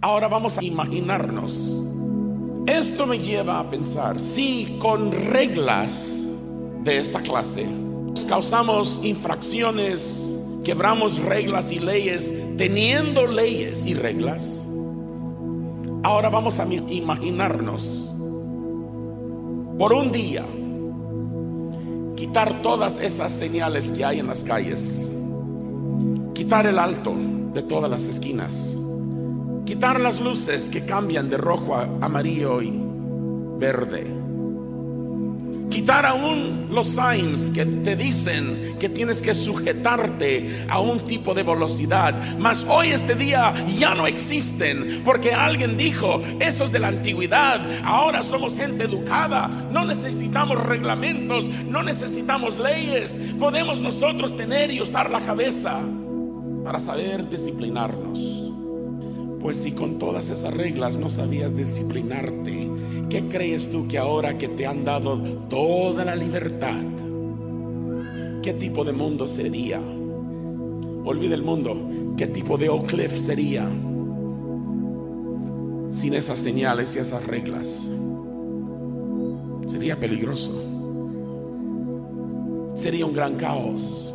Ahora vamos a imaginarnos. Esto me lleva a pensar, si con reglas de esta clase causamos infracciones, quebramos reglas y leyes, teniendo leyes y reglas, ahora vamos a imaginarnos por un día quitar todas esas señales que hay en las calles, quitar el alto de todas las esquinas Quitar las luces que cambian de rojo a amarillo y verde. Quitar aún los signs que te dicen que tienes que sujetarte a un tipo de velocidad. Mas hoy este día ya no existen porque alguien dijo, eso es de la antigüedad. Ahora somos gente educada. No necesitamos reglamentos, no necesitamos leyes. Podemos nosotros tener y usar la cabeza para saber disciplinarnos. Pues si con todas esas reglas no sabías disciplinarte, ¿qué crees tú que ahora que te han dado toda la libertad, qué tipo de mundo sería? Olvida el mundo, ¿qué tipo de Oak sería sin esas señales y esas reglas? Sería peligroso. Sería un gran caos.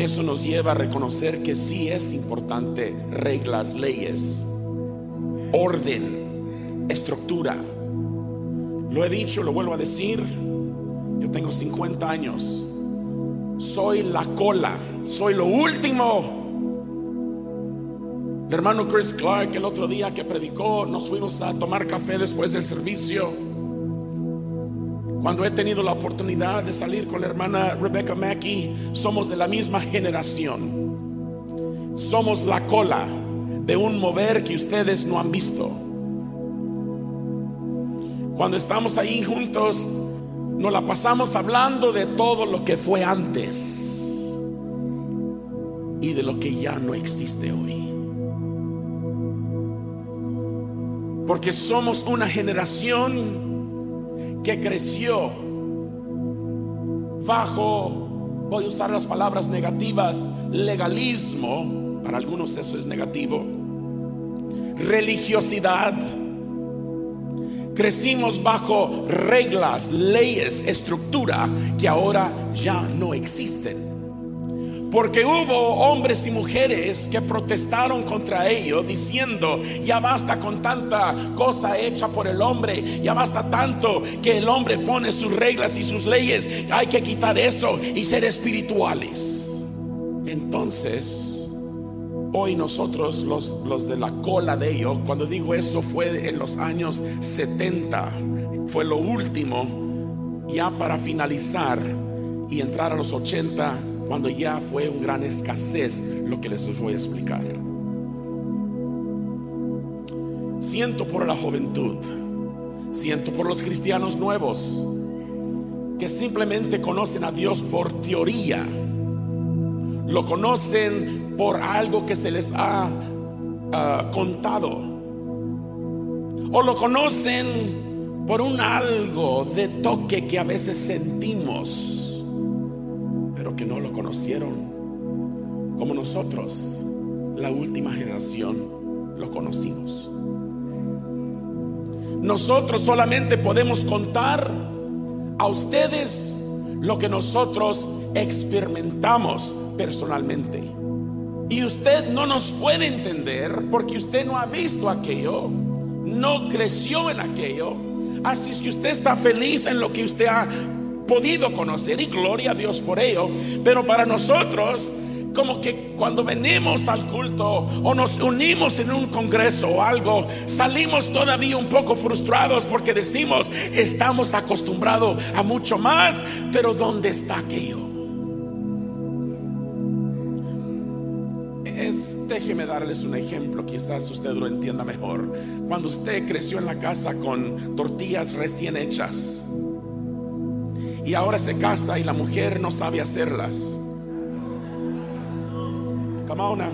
Eso nos lleva a reconocer que sí es importante reglas, leyes, orden, estructura. Lo he dicho, lo vuelvo a decir. Yo tengo 50 años. Soy la cola, soy lo último. El hermano Chris Clark el otro día que predicó, nos fuimos a tomar café después del servicio. Cuando he tenido la oportunidad de salir con la hermana Rebecca Mackey, somos de la misma generación. Somos la cola de un mover que ustedes no han visto. Cuando estamos ahí juntos, nos la pasamos hablando de todo lo que fue antes y de lo que ya no existe hoy. Porque somos una generación que creció bajo, voy a usar las palabras negativas, legalismo, para algunos eso es negativo, religiosidad. Crecimos bajo reglas, leyes, estructura que ahora ya no existen. Porque hubo hombres y mujeres que protestaron contra ello diciendo, ya basta con tanta cosa hecha por el hombre, ya basta tanto que el hombre pone sus reglas y sus leyes, hay que quitar eso y ser espirituales. Entonces, hoy nosotros los, los de la cola de ello, cuando digo eso fue en los años 70, fue lo último, ya para finalizar y entrar a los 80 cuando ya fue un gran escasez lo que les voy a explicar. Siento por la juventud, siento por los cristianos nuevos que simplemente conocen a Dios por teoría, lo conocen por algo que se les ha ah, contado, o lo conocen por un algo de toque que a veces sentimos que no lo conocieron como nosotros, la última generación, lo conocimos. Nosotros solamente podemos contar a ustedes lo que nosotros experimentamos personalmente. Y usted no nos puede entender porque usted no ha visto aquello, no creció en aquello. Así es que usted está feliz en lo que usted ha podido conocer y gloria a Dios por ello. Pero para nosotros, como que cuando venimos al culto o nos unimos en un congreso o algo, salimos todavía un poco frustrados porque decimos, estamos acostumbrados a mucho más, pero ¿dónde está aquello? Es, déjeme darles un ejemplo, quizás usted lo entienda mejor. Cuando usted creció en la casa con tortillas recién hechas, y ahora se casa y la mujer no sabe hacerlas. Come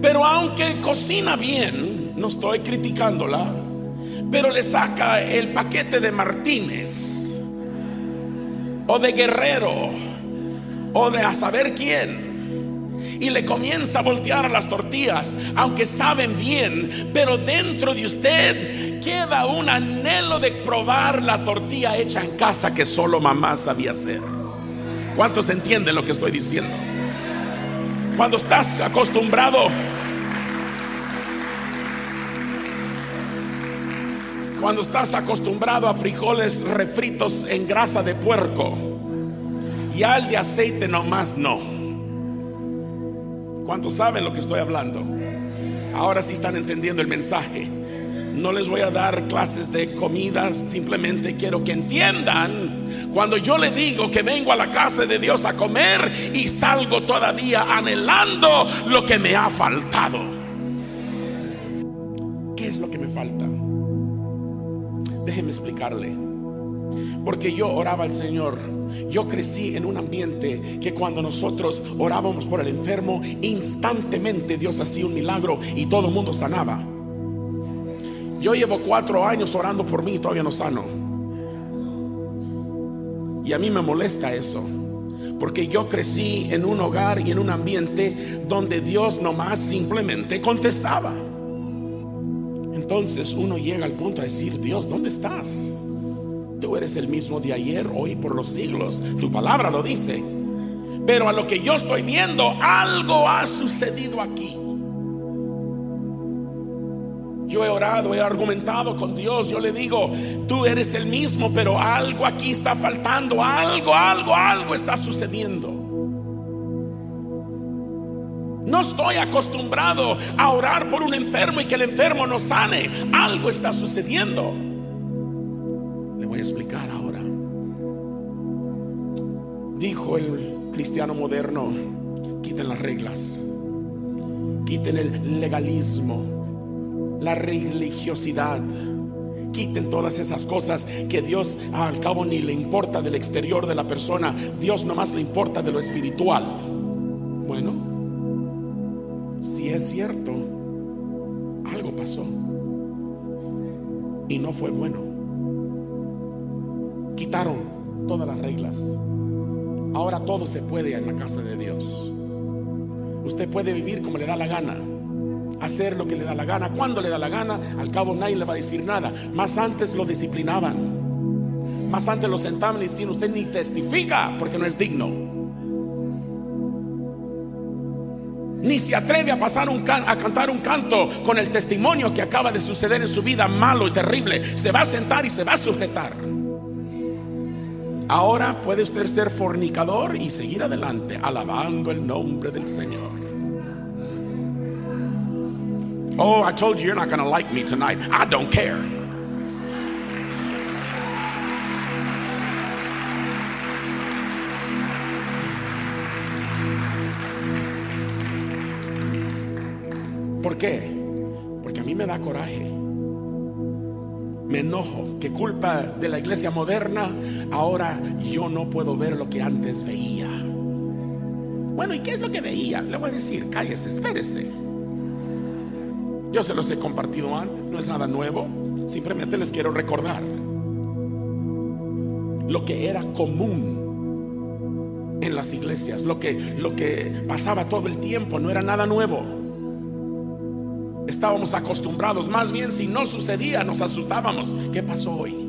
Pero aunque cocina bien, no estoy criticándola, pero le saca el paquete de Martínez o de Guerrero o de a saber quién. Y le comienza a voltear las tortillas, aunque saben bien, pero dentro de usted queda un anhelo de probar la tortilla hecha en casa que solo mamá sabía hacer. ¿Cuántos entienden lo que estoy diciendo? Cuando estás acostumbrado Cuando estás acostumbrado a frijoles refritos en grasa de puerco y al de aceite nomás no. ¿Cuántos saben lo que estoy hablando? Ahora sí están entendiendo el mensaje. No les voy a dar clases de comidas, simplemente quiero que entiendan cuando yo le digo que vengo a la casa de Dios a comer y salgo todavía anhelando lo que me ha faltado. ¿Qué es lo que me falta? Déjeme explicarle. Porque yo oraba al Señor. Yo crecí en un ambiente que cuando nosotros orábamos por el enfermo, instantemente Dios hacía un milagro y todo el mundo sanaba. Yo llevo cuatro años orando por mí y todavía no sano. Y a mí me molesta eso. Porque yo crecí en un hogar y en un ambiente donde Dios nomás simplemente contestaba. Entonces uno llega al punto de decir, Dios, ¿dónde estás? Tú eres el mismo de ayer, hoy, por los siglos. Tu palabra lo dice. Pero a lo que yo estoy viendo, algo ha sucedido aquí. Yo he orado, he argumentado con Dios. Yo le digo, tú eres el mismo, pero algo aquí está faltando. Algo, algo, algo está sucediendo. No estoy acostumbrado a orar por un enfermo y que el enfermo no sane. Algo está sucediendo. Voy a explicar ahora. Dijo el cristiano moderno, quiten las reglas, quiten el legalismo, la religiosidad. Quiten todas esas cosas que Dios al cabo ni le importa del exterior de la persona. Dios nomás le importa de lo espiritual. Bueno, si es cierto, algo pasó y no fue bueno. Quitaron todas las reglas. Ahora todo se puede en la casa de Dios. Usted puede vivir como le da la gana, hacer lo que le da la gana, cuando le da la gana. Al cabo nadie le va a decir nada. Más antes lo disciplinaban. Más antes lo sentaban y decían, usted ni testifica porque no es digno. ni se atreve a pasar a cantar un canto con el testimonio que acaba de suceder en su vida malo y terrible. Se va a sentar y se va a sujetar. Ahora puede usted ser fornicador y seguir adelante alabando el nombre del Señor. Oh, I told you you're not going to like me tonight. I don't care. ¿Por qué? Porque a mí me da coraje. Me enojo que culpa de la iglesia moderna, ahora yo no puedo ver lo que antes veía. Bueno, ¿y qué es lo que veía? Le voy a decir, cállese, espérese. Yo se los he compartido antes, no es nada nuevo, simplemente les quiero recordar lo que era común en las iglesias, lo que, lo que pasaba todo el tiempo, no era nada nuevo estábamos acostumbrados. Más bien si no sucedía nos asustábamos. ¿Qué pasó hoy?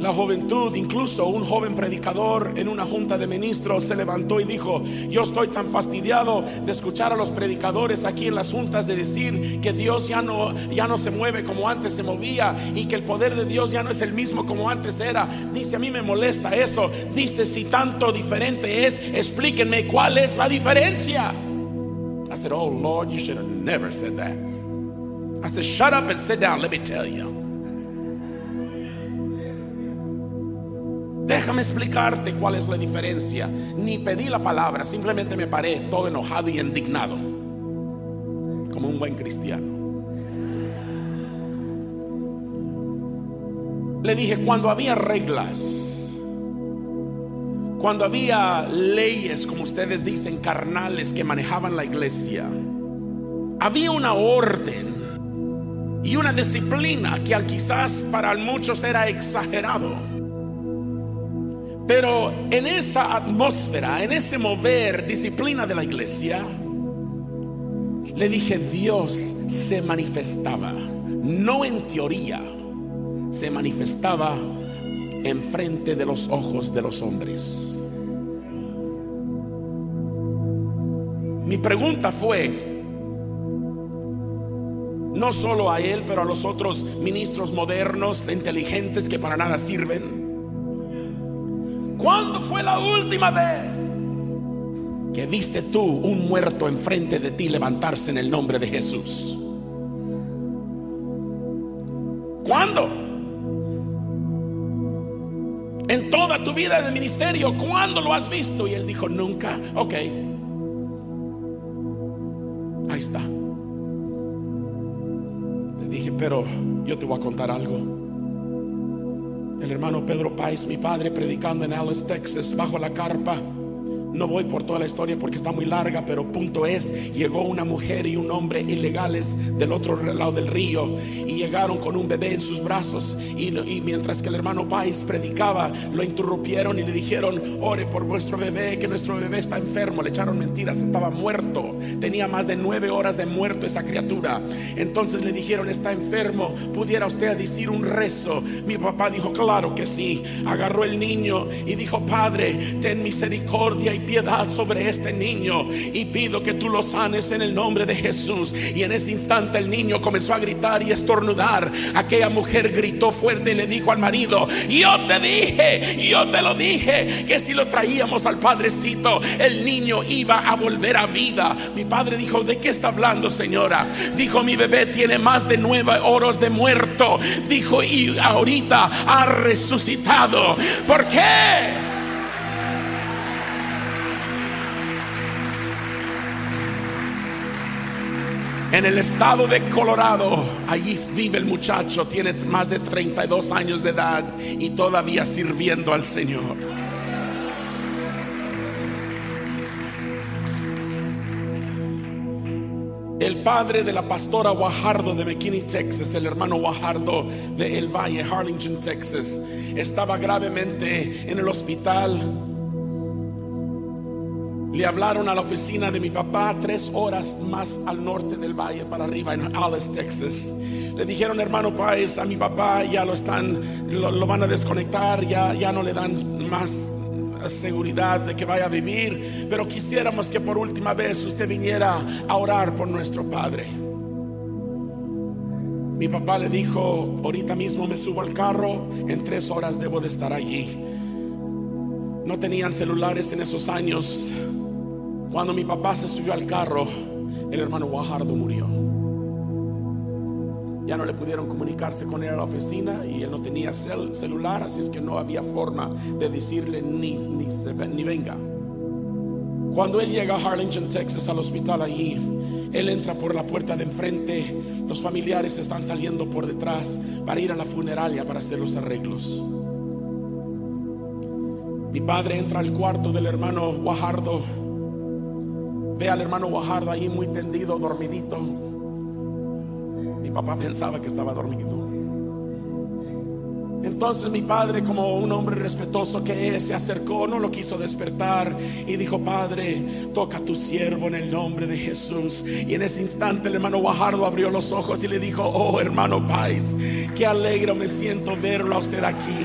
La juventud, incluso un joven predicador en una junta de ministros se levantó y dijo, yo estoy tan fastidiado de escuchar a los predicadores aquí en las juntas de decir que Dios ya no, ya no se mueve como antes se movía y que el poder de Dios ya no es el mismo como antes era. Dice, a mí me molesta eso. Dice, si tanto diferente es, explíquenme cuál es la diferencia. I said, Oh Lord, you should have never said that. I said, Shut up and sit down. Let me tell you. Déjame explicarte cuál es la diferencia. Ni pedí la palabra, simplemente me paré todo enojado y indignado, como un buen cristiano. Le dije, cuando había reglas, cuando había leyes, como ustedes dicen, carnales que manejaban la iglesia, había una orden y una disciplina que quizás para muchos era exagerado. Pero en esa atmósfera, en ese mover, disciplina de la iglesia, le dije, Dios se manifestaba, no en teoría, se manifestaba enfrente de los ojos de los hombres. Mi pregunta fue, no solo a él, pero a los otros ministros modernos, inteligentes que para nada sirven. ¿Cuándo fue la última vez que viste tú un muerto enfrente de ti levantarse en el nombre de Jesús? ¿Cuándo? Toda tu vida de ministerio, ¿cuándo lo has visto? Y él dijo, nunca. Ok. Ahí está. Le dije, pero yo te voy a contar algo. El hermano Pedro Páez, mi padre, predicando en Alice, Texas, bajo la carpa. No voy por toda la historia porque está muy larga, pero punto es, llegó una mujer y un hombre ilegales del otro lado del río y llegaron con un bebé en sus brazos y, mientras que el hermano Pais predicaba, lo interrumpieron y le dijeron, ore por vuestro bebé, que nuestro bebé está enfermo. Le echaron mentiras, estaba muerto. Tenía más de nueve horas de muerto esa criatura. Entonces le dijeron, está enfermo, ¿pudiera usted decir un rezo? Mi papá dijo, claro que sí. Agarró el niño y dijo, Padre, ten misericordia y piedad sobre este niño y pido que tú lo sanes en el nombre de Jesús. Y en ese instante el niño comenzó a gritar y estornudar. Aquella mujer gritó fuerte y le dijo al marido, yo te dije, yo te lo dije, que si lo traíamos al padrecito, el niño iba a volver a vida. Mi padre dijo, ¿de qué está hablando señora? Dijo, mi bebé tiene más de nueve horas de muerto. Dijo, y ahorita ha resucitado. ¿Por qué? En el estado de Colorado, allí vive el muchacho, tiene más de 32 años de edad y todavía sirviendo al Señor. El padre de la pastora Guajardo de McKinney, Texas, el hermano Guajardo de El Valle, Harlingen, Texas, estaba gravemente en el hospital le hablaron a la oficina de mi papá tres horas más al norte del valle para arriba en Alice, Texas. Le dijeron, hermano Páez, a mi papá ya lo están, lo, van a desconectar, ya, ya no le dan más seguridad de que vaya a vivir, pero quisiéramos que por última vez usted viniera a orar por nuestro padre. Mi papá le dijo, ahorita mismo me subo al carro, en tres horas debo de estar allí. No tenían celulares en esos años. Cuando mi papá se subió al carro, el hermano Guajardo murió. Ya no le pudieron comunicarse con él a la oficina y él no tenía celular, así es que no había forma de decirle ni, ni, venga. Cuando él llega a Harlingen, Texas, al hospital allí, él entra por la puerta de enfrente, los familiares están saliendo por detrás para ir a la funeraria para hacer los arreglos. Mi padre entra al cuarto del hermano Guajardo Ve al hermano Guajardo ahí muy tendido, dormidito. Mi papá pensaba que estaba dormido. Entonces mi padre, como un hombre respetuoso que es, se acercó, no lo quiso despertar y dijo, Padre, toca a tu siervo en el nombre de Jesús. Y en ese instante el hermano Guajardo abrió los ojos y le dijo, oh hermano Pais, qué alegre me siento verlo a usted aquí.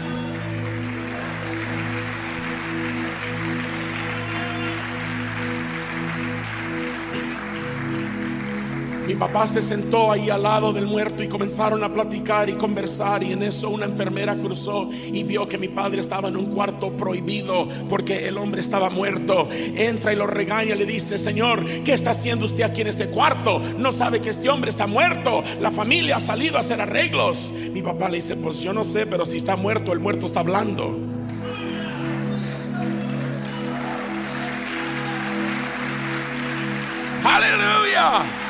Mi papá se sentó ahí al lado del muerto y comenzaron a platicar y conversar y en eso una enfermera cruzó y vio que mi padre estaba en un cuarto prohibido porque el hombre estaba muerto. Entra y lo regaña, le dice, Señor, ¿qué está haciendo usted aquí en este cuarto? No sabe que este hombre está muerto. La familia ha salido a hacer arreglos. Mi papá le dice, pues yo no sé, pero si está muerto, el muerto está hablando. Aleluya.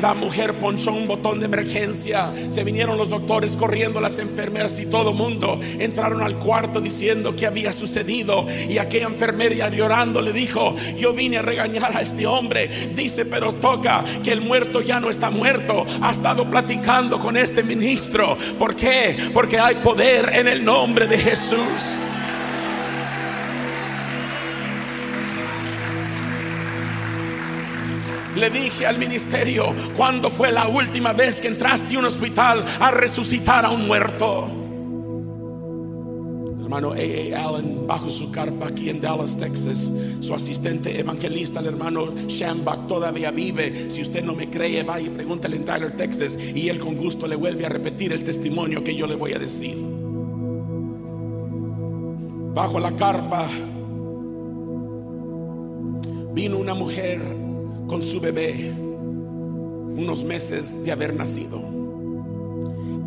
La mujer ponchó un botón de emergencia. Se vinieron los doctores corriendo, las enfermeras y todo mundo entraron al cuarto diciendo que había sucedido. Y aquella enfermera llorando le dijo, yo vine a regañar a este hombre. Dice, pero toca que el muerto ya no está muerto. Ha estado platicando con este ministro. ¿Por qué? Porque hay poder en el nombre de Jesús. Le dije al ministerio, ¿cuándo fue la última vez que entraste a un hospital a resucitar a un muerto? hermano A.A. Allen, bajo su carpa aquí en Dallas, Texas, su asistente evangelista, el hermano Shambach, todavía vive. Si usted no me cree, vaya y pregúntale en Tyler, Texas, y él con gusto le vuelve a repetir el testimonio que yo le voy a decir. Bajo la carpa vino una mujer con su bebé, unos meses de haber nacido.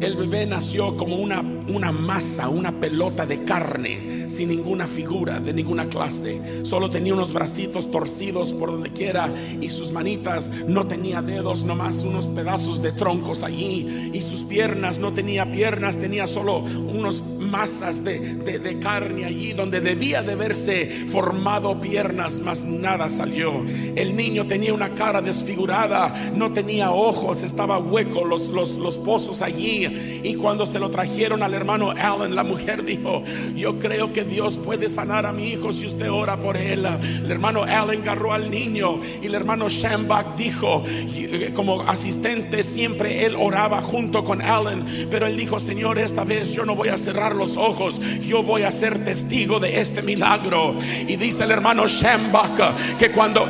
El bebé nació como una, una masa, una pelota de carne, sin ninguna figura de ninguna clase. Solo tenía unos bracitos torcidos por donde quiera y sus manitas no tenía dedos, nomás unos pedazos de troncos allí. Y sus piernas no tenía piernas, tenía solo unos masas de, de carne allí donde debía de verse formado piernas, mas nada salió. El niño tenía una cara desfigurada, no tenía ojos, estaba hueco, los, los, los pozos allí y cuando se lo trajeron al hermano Allen, la mujer dijo, yo creo que Dios puede sanar a mi hijo si usted ora por él. El hermano Allen agarró al niño y el hermano Shambach dijo, eh, como asistente siempre él oraba junto con Allen, pero él dijo, Señor, esta vez yo no voy a cerrar los ojos, yo voy a ser testigo de este milagro. Y dice el hermano Shambach que cuando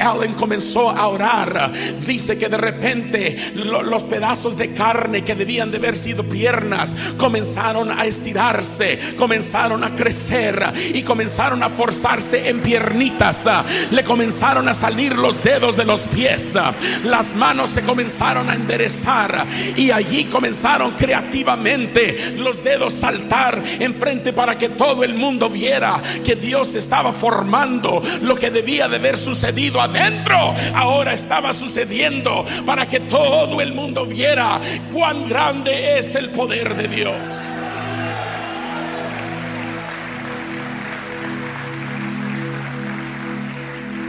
Allen comenzó a orar, dice que de repente los pedazos de carne que debían de haber sido piernas comenzaron a estirarse, comenzaron a crecer y comenzaron a forzarse en piernitas. Le comenzaron a salir los dedos de los pies, las manos se comenzaron a enderezar y allí comenzaron creativamente los dedos saltar enfrente para que todo el mundo viera que Dios estaba formando lo que debía de haber sucedido adentro. Ahora estaba sucediendo para que todo el mundo viera cuán grande es el poder de Dios.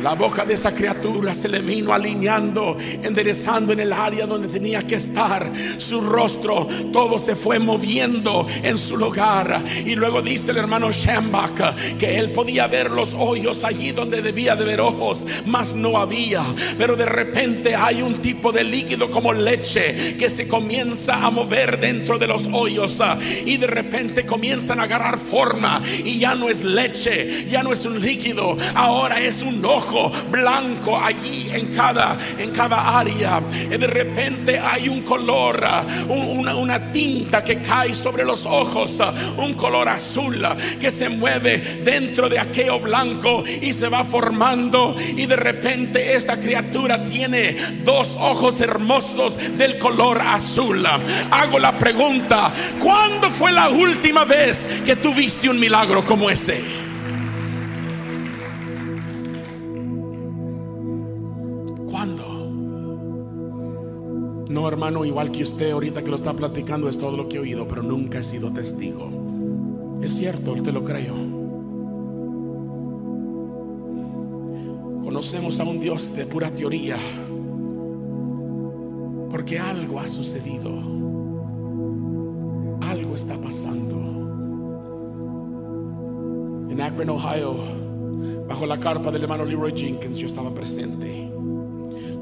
La boca de esa criatura se le vino alineando, enderezando en el área donde tenía que estar. Su rostro, todo se fue moviendo en su lugar. Y luego dice el hermano Shambach que él podía ver los hoyos allí donde debía de ver ojos, mas no había. Pero de repente hay un tipo de líquido como leche que se comienza a mover dentro de los hoyos y de repente comienzan a agarrar forma y ya no es leche, ya no es un líquido, ahora es un ojo blanco allí en cada, en cada área. Y de repente hay un color, una, una tinta que cae sobre los ojos, un color azul que se mueve dentro de aquello blanco y se va formando. Y de repente esta criatura tiene dos ojos hermosos del color azul. Hago la pregunta, ¿cuándo fue la última vez que tuviste un milagro como ese? No, hermano, igual que usted ahorita que lo está platicando es todo lo que he oído, pero nunca he sido testigo. Es cierto, te lo creo. Conocemos a un Dios de pura teoría, porque algo ha sucedido. Algo está pasando. En Akron, Ohio, bajo la carpa del hermano Leroy Jenkins, yo estaba presente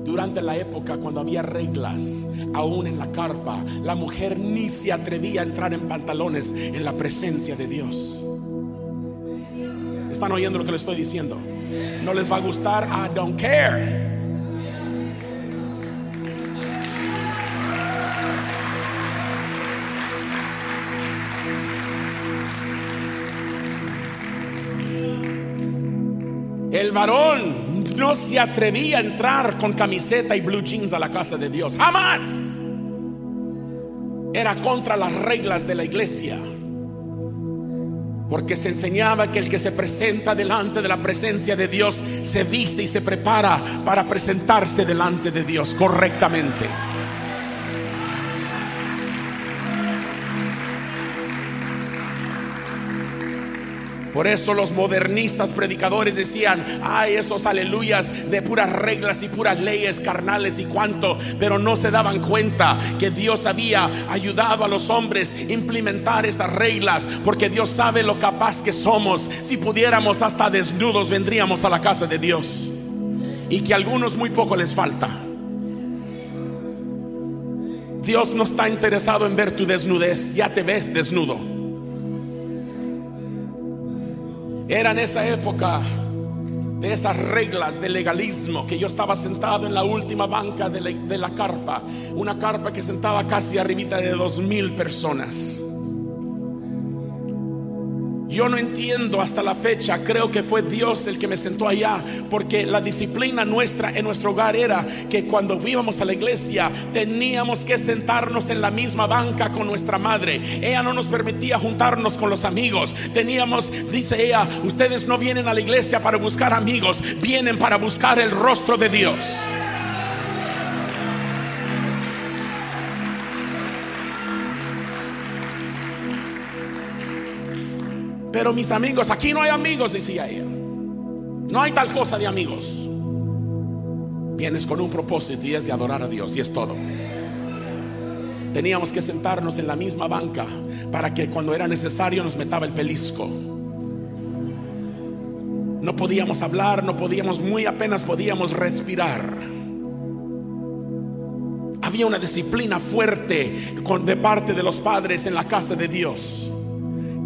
durante la época cuando había reglas, aún en la carpa, la mujer ni se atrevía a entrar en pantalones en la presencia de Dios. ¿Están oyendo lo que les estoy diciendo? No les va a gustar, I don't care. El varón no se atrevía a entrar con camiseta y blue jeans a la casa de Dios. Jamás. Era contra las reglas de la iglesia. Porque se enseñaba que el que se presenta delante de la presencia de Dios se viste y se prepara para presentarse delante de Dios correctamente. Por eso los modernistas predicadores decían, ay, esos aleluyas de puras reglas y puras leyes carnales y cuanto, pero no se daban cuenta que Dios había ayudado a los hombres a implementar estas reglas, porque Dios sabe lo capaz que somos. Si pudiéramos hasta desnudos vendríamos a la casa de Dios. Y que a algunos muy poco les falta. Dios no está interesado en ver tu desnudez, ya te ves desnudo. Era en esa época de esas reglas de legalismo que yo estaba sentado en la última banca de la, de la carpa, una carpa que sentaba casi arribita de dos mil personas. Yo no entiendo hasta la fecha, creo que fue Dios el que me sentó allá, porque la disciplina nuestra en nuestro hogar era que cuando íbamos a la iglesia teníamos que sentarnos en la misma banca con nuestra madre. Ella no nos permitía juntarnos con los amigos. Teníamos, dice ella, ustedes no vienen a la iglesia para buscar amigos, vienen para buscar el rostro de Dios. Pero mis amigos, aquí no hay amigos, decía ella. No hay tal cosa de amigos. Vienes con un propósito y es de adorar a Dios y es todo. Teníamos que sentarnos en la misma banca para que cuando era necesario nos metaba el pelisco. No podíamos hablar, no podíamos, muy apenas podíamos respirar. Había una disciplina fuerte de parte de los padres en la casa de Dios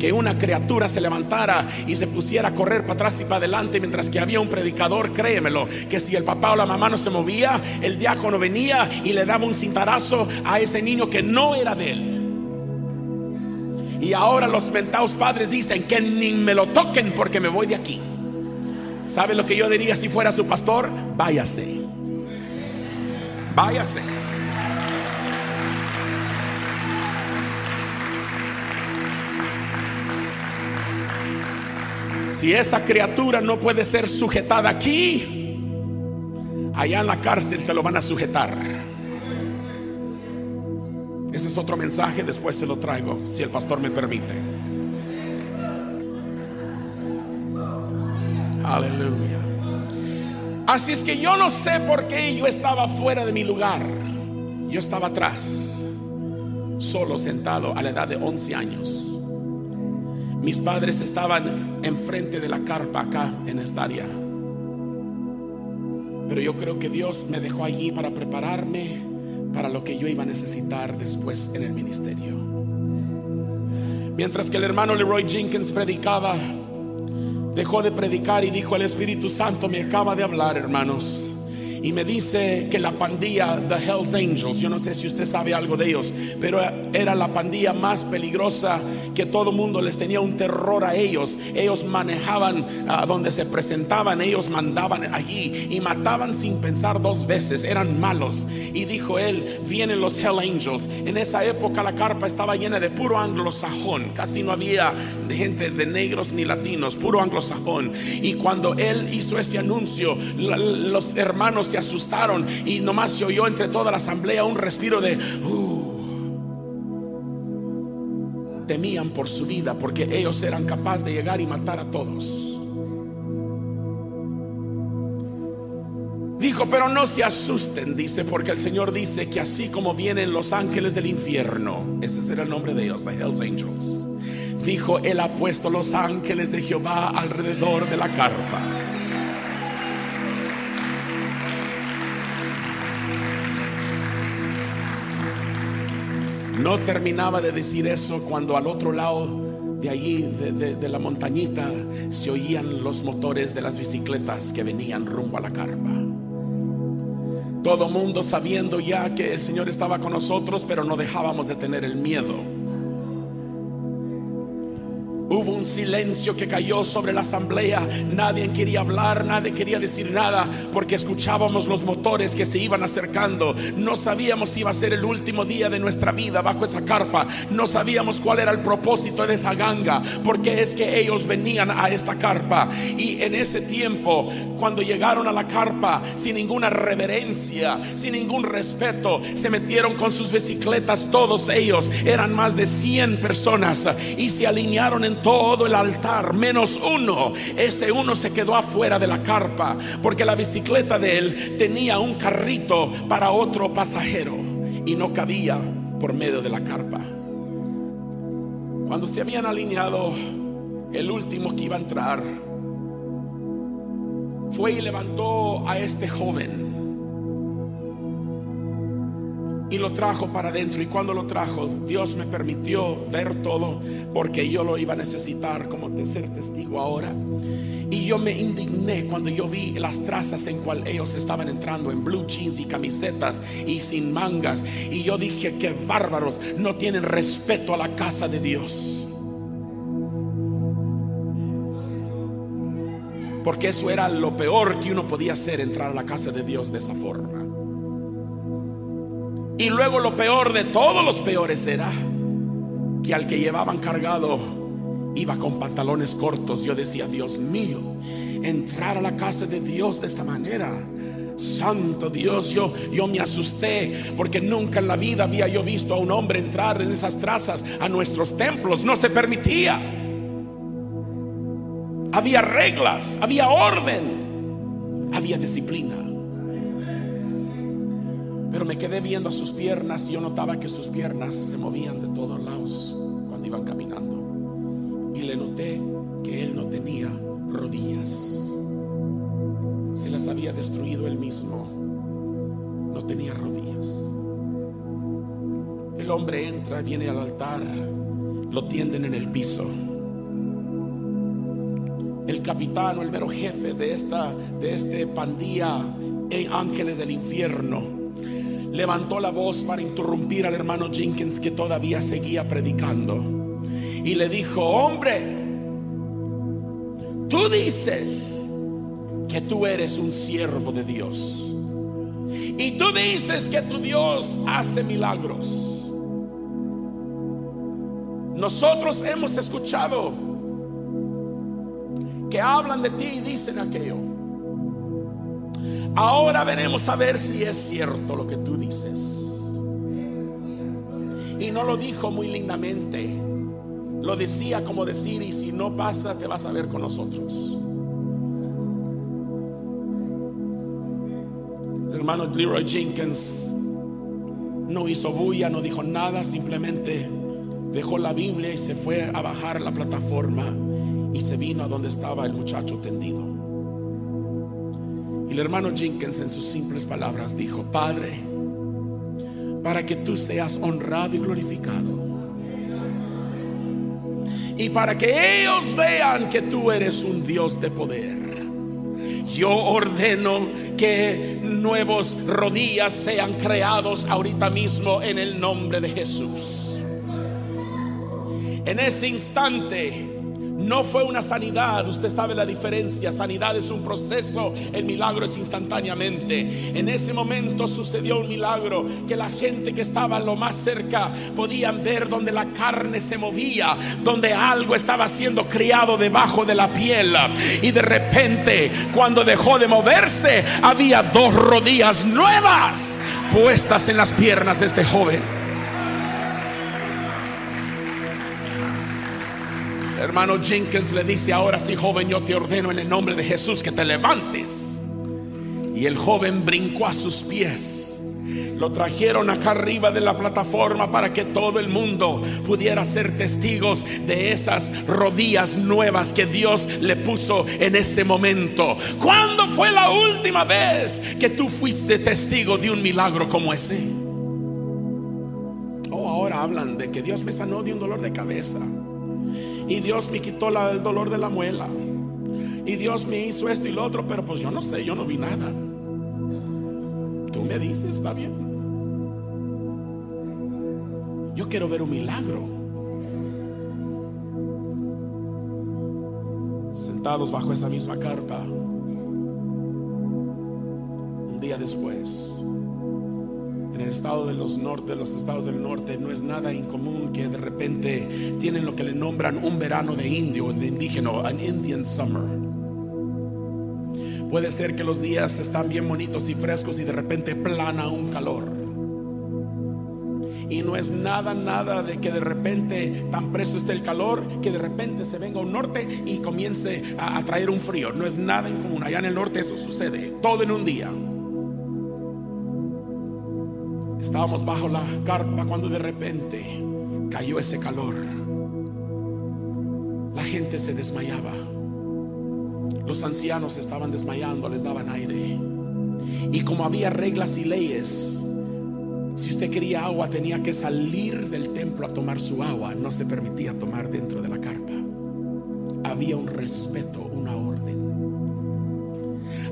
que una criatura se levantara y se pusiera a correr para atrás y para adelante mientras que había un predicador, créemelo, que si el papá o la mamá no se movía, el diácono venía y le daba un cintarazo a ese niño que no era de él. Y ahora los mentados padres dicen que ni me lo toquen porque me voy de aquí. ¿Sabe lo que yo diría si fuera su pastor? Váyase. Váyase. Si esa criatura no puede ser sujetada aquí, allá en la cárcel te lo van a sujetar. Ese es otro mensaje, después se lo traigo, si el pastor me permite. Aleluya. Así es que yo no sé por qué yo estaba fuera de mi lugar. Yo estaba atrás, solo sentado a la edad de 11 años. Mis padres estaban enfrente de la carpa acá en esta área. Pero yo creo que Dios me dejó allí para prepararme para lo que yo iba a necesitar después en el ministerio. Mientras que el hermano Leroy Jenkins predicaba, dejó de predicar y dijo, el Espíritu Santo me acaba de hablar, hermanos y me dice que la pandilla The Hells Angels, yo no sé si usted sabe algo de ellos, pero era la pandilla más peligrosa que todo mundo les tenía un terror a ellos. Ellos manejaban a donde se presentaban, ellos mandaban allí y mataban sin pensar dos veces, eran malos. Y dijo él, vienen los Hell Angels. En esa época la carpa estaba llena de puro anglosajón, casi no había gente de negros ni latinos, puro anglosajón. Y cuando él hizo ese anuncio, los hermanos se asustaron y nomás se oyó entre toda la asamblea un respiro de... Uh". temían por su vida porque ellos eran capaces de llegar y matar a todos. Dijo, pero no se asusten, dice, porque el Señor dice que así como vienen los ángeles del infierno, ese será el nombre de ellos, the Hells Angels. Dijo, Él ha puesto los ángeles de Jehová alrededor de la carpa. No terminaba de decir eso cuando al otro lado de allí, de, la montañita, se oían los motores de las bicicletas que venían rumbo a la carpa. Todo mundo sabiendo ya que el Señor estaba con nosotros, pero no dejábamos de tener el miedo. Hubo un silencio que cayó sobre la asamblea. Nadie quería hablar, nadie quería decir nada, porque escuchábamos los motores que se iban acercando. No sabíamos si iba a ser el último día de nuestra vida bajo esa carpa. No sabíamos cuál era el propósito de esa ganga, porque es que ellos venían a esta carpa. Y en ese tiempo, cuando llegaron a la carpa, sin ninguna reverencia, sin ningún respeto, se metieron con sus bicicletas, todos ellos. Eran más de 100 personas y se alinearon en todo el altar, menos uno. Ese uno se quedó afuera de la carpa porque la bicicleta de él tenía un carrito para otro pasajero y no cabía por medio de la carpa. Cuando se habían alineado, el último que iba a entrar fue y levantó a este joven y lo trajo para adentro. Y cuando lo trajo, Dios me permitió ver todo porque yo lo iba a necesitar como tercer testigo ahora. Y yo me indigné cuando yo vi las trazas en cual ellos estaban entrando en blue jeans y camisetas y sin mangas. Y yo dije que bárbaros no tienen respeto a la casa de Dios. Porque eso era lo peor que uno podía hacer, entrar a la casa de Dios de esa forma. Y luego lo peor de todos los peores era que al que llevaban cargado iba con pantalones cortos. Yo decía, Dios mío, entrar a la casa de Dios de esta manera. Santo Dios, yo, yo me asusté porque nunca en la vida había yo visto a un hombre entrar en esas trazas a nuestros templos. No se permitía. Había reglas, había orden, había disciplina. Pero me quedé viendo a sus piernas y yo notaba que sus piernas se movían de todos lados cuando iban caminando. Y le noté que él no tenía rodillas. Se las había destruido él mismo. No tenía rodillas. El hombre entra, viene al altar, lo tienden en el piso. El capitán o el mero jefe de esta de este pandilla eh, ángeles del infierno levantó la voz para interrumpir al hermano Jenkins que todavía seguía predicando. Y le dijo, hombre, tú dices que tú eres un siervo de Dios. Y tú dices que tu Dios hace milagros. Nosotros hemos escuchado que hablan de ti y dicen aquello. Ahora veremos a ver si es cierto lo que tú dices. Y no lo dijo muy lindamente. Lo decía como decir, y si no pasa, te vas a ver con nosotros. El hermano Leroy Jenkins no hizo bulla, no dijo nada, simplemente dejó la Biblia y se fue a bajar la plataforma y se vino a donde estaba el muchacho tendido. El hermano Jenkins en sus simples palabras dijo, Padre, para que tú seas honrado y glorificado. Y para que ellos vean que tú eres un Dios de poder. Yo ordeno que nuevos rodillas sean creados ahorita mismo en el nombre de Jesús. En ese instante no fue una sanidad, usted sabe la diferencia. Sanidad es un proceso, el milagro es instantáneamente. En ese momento sucedió un milagro que la gente que estaba lo más cerca podían ver donde la carne se movía, donde algo estaba siendo criado debajo de la piel. Y de repente, cuando dejó de moverse, había dos rodillas nuevas puestas en las piernas de este joven. Hermano Jenkins le dice, ahora sí joven, yo te ordeno en el nombre de Jesús que te levantes. Y el joven brincó a sus pies. Lo trajeron acá arriba de la plataforma para que todo el mundo pudiera ser testigos de esas rodillas nuevas que Dios le puso en ese momento. ¿Cuándo fue la última vez que tú fuiste testigo de un milagro como ese? Oh, ahora hablan de que Dios me sanó de un dolor de cabeza. Y Dios me quitó el dolor de la muela. Y Dios me hizo esto y lo otro, pero pues yo no sé, yo no vi nada. Tú me dices, está bien. Yo quiero ver un milagro. sentados bajo esa misma carpa. Un día después, en el estado de los norte, los estados del norte, no es nada incomún que de repente tienen lo que le nombran un verano de indio, de indígena, an Indian summer. Puede ser que los días están bien bonitos y frescos y de repente plana un calor. Y no es nada, nada de que de repente tan preso esté el calor, que de repente se venga un norte y comience a, traer un frío. No es nada en común. Allá en el norte eso sucede, todo en un día. Estábamos bajo la carpa cuando de repente cayó ese calor. La gente se desmayaba. Los ancianos estaban desmayando, les daban aire. Y como había reglas y leyes, si usted quería agua, tenía que salir del templo a tomar su agua. No se permitía tomar dentro de la carpa. Había un respeto, una orden.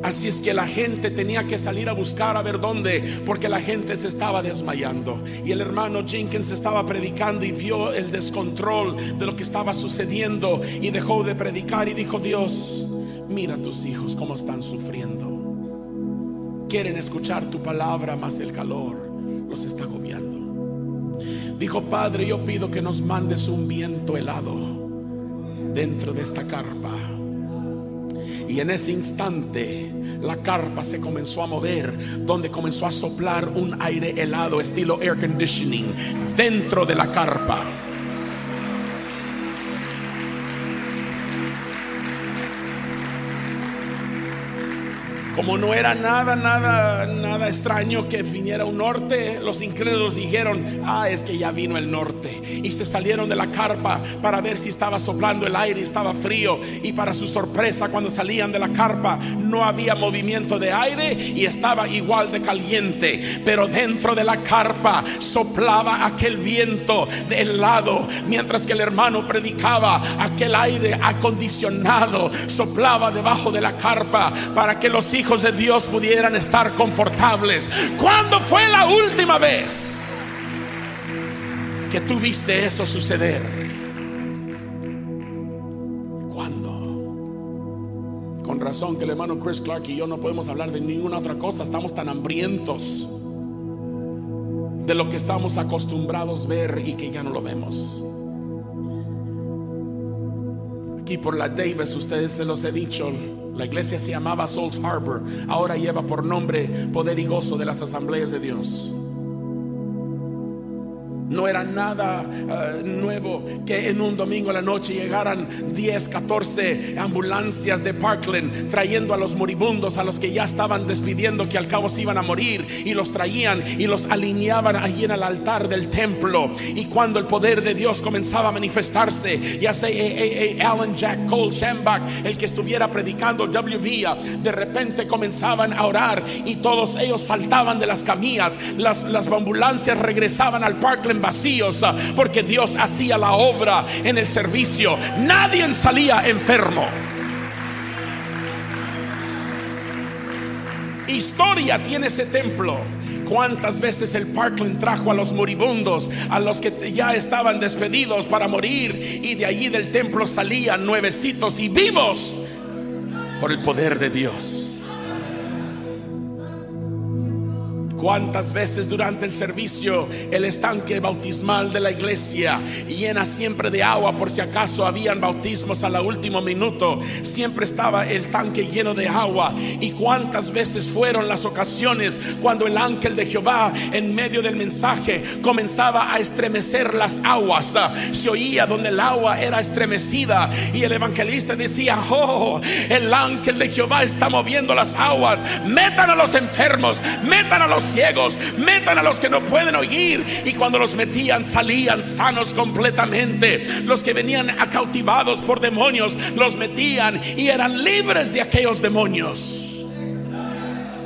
Así es que la gente tenía que salir a buscar a ver dónde, porque la gente se estaba desmayando. Y el hermano Jenkins estaba predicando y vio el descontrol de lo que estaba sucediendo y dejó de predicar y dijo, Dios, mira a tus hijos cómo están sufriendo. Quieren escuchar tu palabra más el calor los está agobiando. Dijo, Padre, yo pido que nos mandes un viento helado dentro de esta carpa. Y en ese instante la carpa se comenzó a mover, donde comenzó a soplar un aire helado, estilo air conditioning, dentro de la carpa. Como no era nada, nada, nada extraño que viniera un norte, los incrédulos dijeron, ah, es que ya vino el norte. Y se salieron de la carpa para ver si estaba soplando el aire, estaba frío. Y para su sorpresa, cuando salían de la carpa, no había movimiento de aire y estaba igual de caliente. Pero dentro de la carpa soplaba aquel viento de helado, mientras que el hermano predicaba, aquel aire acondicionado soplaba debajo de la carpa para que los de Dios pudieran estar confortables. ¿Cuándo fue la última vez que tú viste eso suceder? ¿Cuándo? Con razón que el hermano Chris Clark y yo no podemos hablar de ninguna otra cosa. Estamos tan hambrientos de lo que estamos acostumbrados ver y que ya no lo vemos. Aquí por la Davis, ustedes se los he dicho, la iglesia se llamaba Salt Harbor, ahora lleva por nombre Poder y Gozo de las Asambleas de Dios. No era nada eh, nuevo que en un domingo a la noche llegaran 10, 14 ambulancias de Parkland trayendo a los moribundos, a los que ya estaban despidiendo, que al cabo se iban a morir, y los traían y los alineaban allí en el altar del templo. Y cuando el poder de Dios comenzaba a manifestarse, ya sea eh, eh, Alan Jack Cole Shambach, el que estuviera predicando WV, de repente comenzaban a orar y todos ellos saltaban de las camillas, las, las ambulancias regresaban al Parkland vacíos ah, porque Dios hacía la obra en el servicio. Nadie salía enfermo. Historia tiene ese templo. Cuántas veces el Parkland trajo a los moribundos, a los que ya estaban despedidos para morir, y de allí del templo salían nuevecitos y vivos por el poder de Dios. Cuántas veces durante el servicio el estanque bautismal de la iglesia llena siempre de agua por si acaso habían bautismos a la último minuto. Siempre estaba el tanque lleno de agua. Y cuántas veces fueron las ocasiones cuando el ángel de Jehová en medio del mensaje comenzaba a estremecer las aguas. Se oía donde el agua era estremecida y el evangelista decía, oh, el ángel de Jehová está moviendo las aguas. Metan a los enfermos, metan a los ciegos, metan a los que no pueden oír. Y cuando los metían, salían sanos completamente. Los que venían cautivados por demonios, los metían y eran libres de aquellos demonios.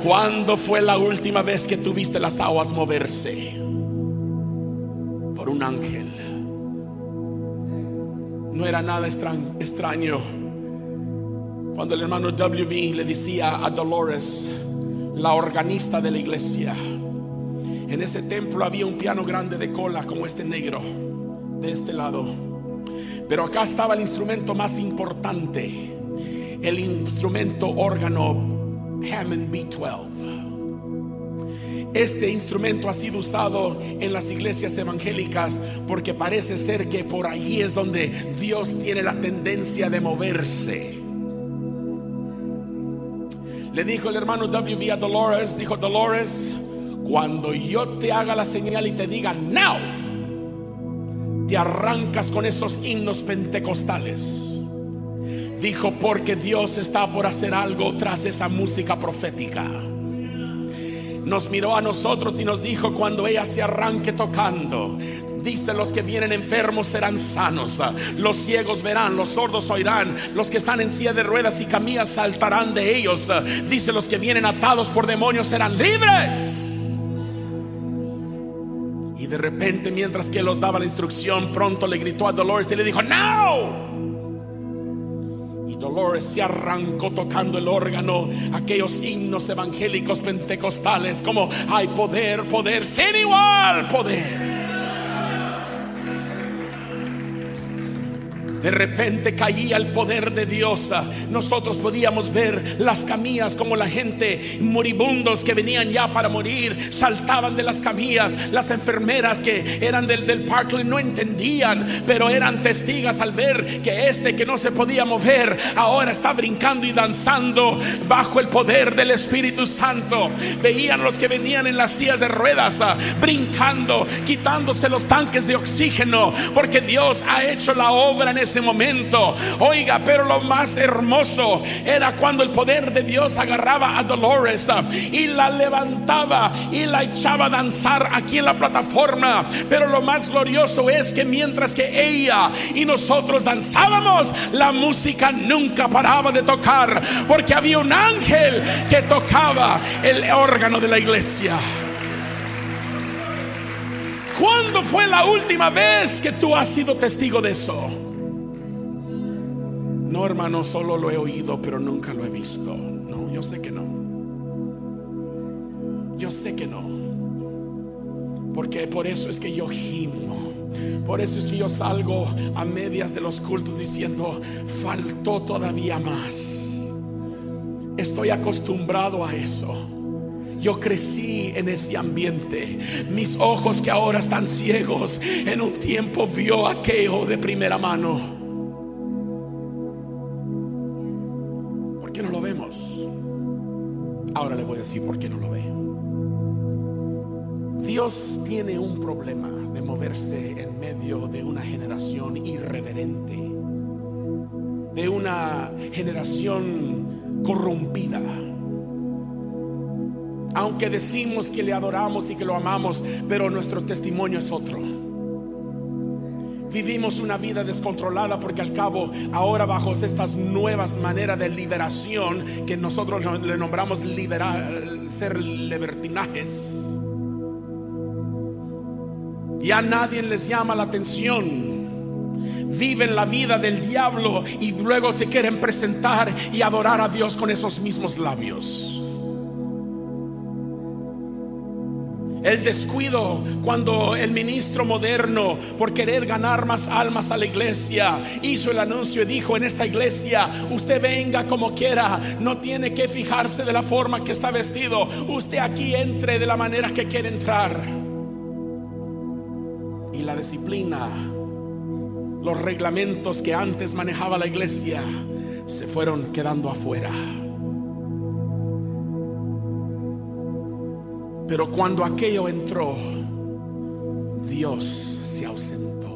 ¿Cuándo fue la última vez que tuviste las aguas moverse? Por un ángel. No era nada extraño cuando el hermano WV le decía a Dolores, la organista de la iglesia. En este templo había un piano grande de cola como este negro, de este lado. Pero acá estaba el instrumento más importante. el instrumento órgano Hammond B12. Este instrumento ha sido usado en las iglesias evangélicas porque parece ser que por ahí es donde Dios tiene la tendencia de moverse. Le dijo el hermano W. a Dolores, dijo Dolores, cuando yo te haga la señal y te diga now, te arrancas con esos himnos pentecostales. Dijo, porque Dios está por hacer algo tras esa música profética. Nos miró a nosotros y nos dijo, cuando ella se arranque tocando, Dice, los que vienen enfermos serán sanos, los ciegos verán, los sordos oirán, los que están en silla de ruedas y camillas saltarán de ellos. Dice, los que vienen atados por demonios serán libres. Y de repente, mientras que los daba la instrucción, pronto le gritó a Dolores y le dijo, no. Y Dolores se arrancó tocando el órgano, aquellos himnos evangélicos pentecostales, como hay poder, poder, sin igual poder. De repente caía el poder de Dios. Nosotros podíamos ver las camillas como la gente moribundos que venían ya para morir saltaban de las camillas. Las enfermeras que eran del, del Parkland no entendían, pero eran testigas al ver que este que no se podía mover ahora está brincando y danzando bajo el poder del Espíritu Santo. Veían los que venían en las sillas de ruedas ah, brincando, quitándose los tanques de oxígeno, porque Dios ha hecho la obra en ese momento. Oiga, pero lo más hermoso era cuando el poder de Dios agarraba a Dolores ah, y la levantaba y la echaba a danzar aquí en la plataforma. Pero lo más glorioso es que mientras que ella y nosotros danzábamos, la música nunca paraba de tocar porque había un ángel que tocaba el órgano de la iglesia. ¿Cuándo fue la última vez que tú has sido testigo de eso? No, hermano, solo lo he oído, pero nunca lo he visto. No, yo sé que no. Yo sé que no. Porque por eso es que yo gimo. Por eso es que yo salgo a medias de los cultos diciendo, faltó todavía más. Estoy acostumbrado a eso. Yo crecí en ese ambiente. Mis ojos que ahora están ciegos, en un tiempo vio aquello de primera mano. Ahora le voy a decir por qué no lo ve. Dios tiene un problema de moverse en medio de una generación irreverente, de una generación corrompida. Aunque decimos que le adoramos y que lo amamos, pero nuestro testimonio es otro. Vivimos una vida descontrolada porque al cabo ahora bajo estas nuevas maneras de liberación que nosotros le nombramos liberar, ser libertinajes. Ya nadie les llama la atención. Viven la vida del diablo y luego se quieren presentar y adorar a Dios con esos mismos labios. El descuido cuando el ministro moderno, por querer ganar más almas a la iglesia, hizo el anuncio y dijo, en esta iglesia usted venga como quiera, no tiene que fijarse de la forma que está vestido, usted aquí entre de la manera que quiere entrar. Y la disciplina, los reglamentos que antes manejaba la iglesia, se fueron quedando afuera. Pero cuando aquello entró, Dios se ausentó.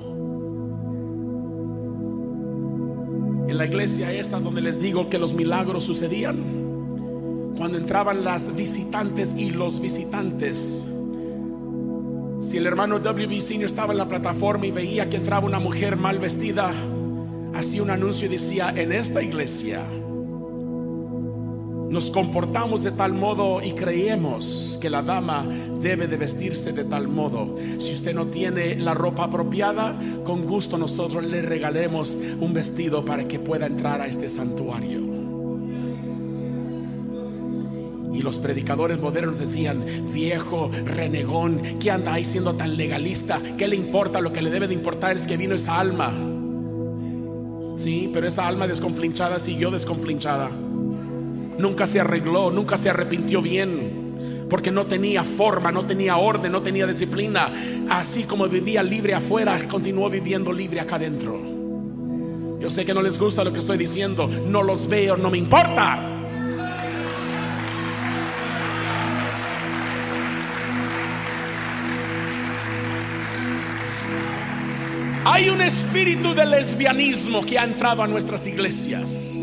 En la iglesia esa donde les digo que los milagros sucedían, cuando entraban las visitantes y los visitantes, si el hermano WB Senior estaba en la plataforma y veía que entraba una mujer mal vestida, hacía un anuncio y decía, en esta iglesia, nos comportamos de tal modo y creemos que la dama debe de vestirse de tal modo. Si usted no tiene la ropa apropiada, con gusto nosotros le regalemos un vestido para que pueda entrar a este santuario. Y los predicadores modernos decían, viejo, renegón, ¿qué anda ahí siendo tan legalista? ¿Qué le importa? Lo que le debe de importar es que vino esa alma Sí, pero esa alma desconflinchada siguió desconflinchada. Nunca se arregló, nunca se arrepintió bien. Porque no tenía forma, no tenía orden, no tenía disciplina. Así como vivía libre afuera, continuó viviendo libre acá adentro. Yo sé que no les gusta lo que estoy diciendo. No los veo, no me importa. Hay un espíritu de lesbianismo que ha entrado a nuestras iglesias.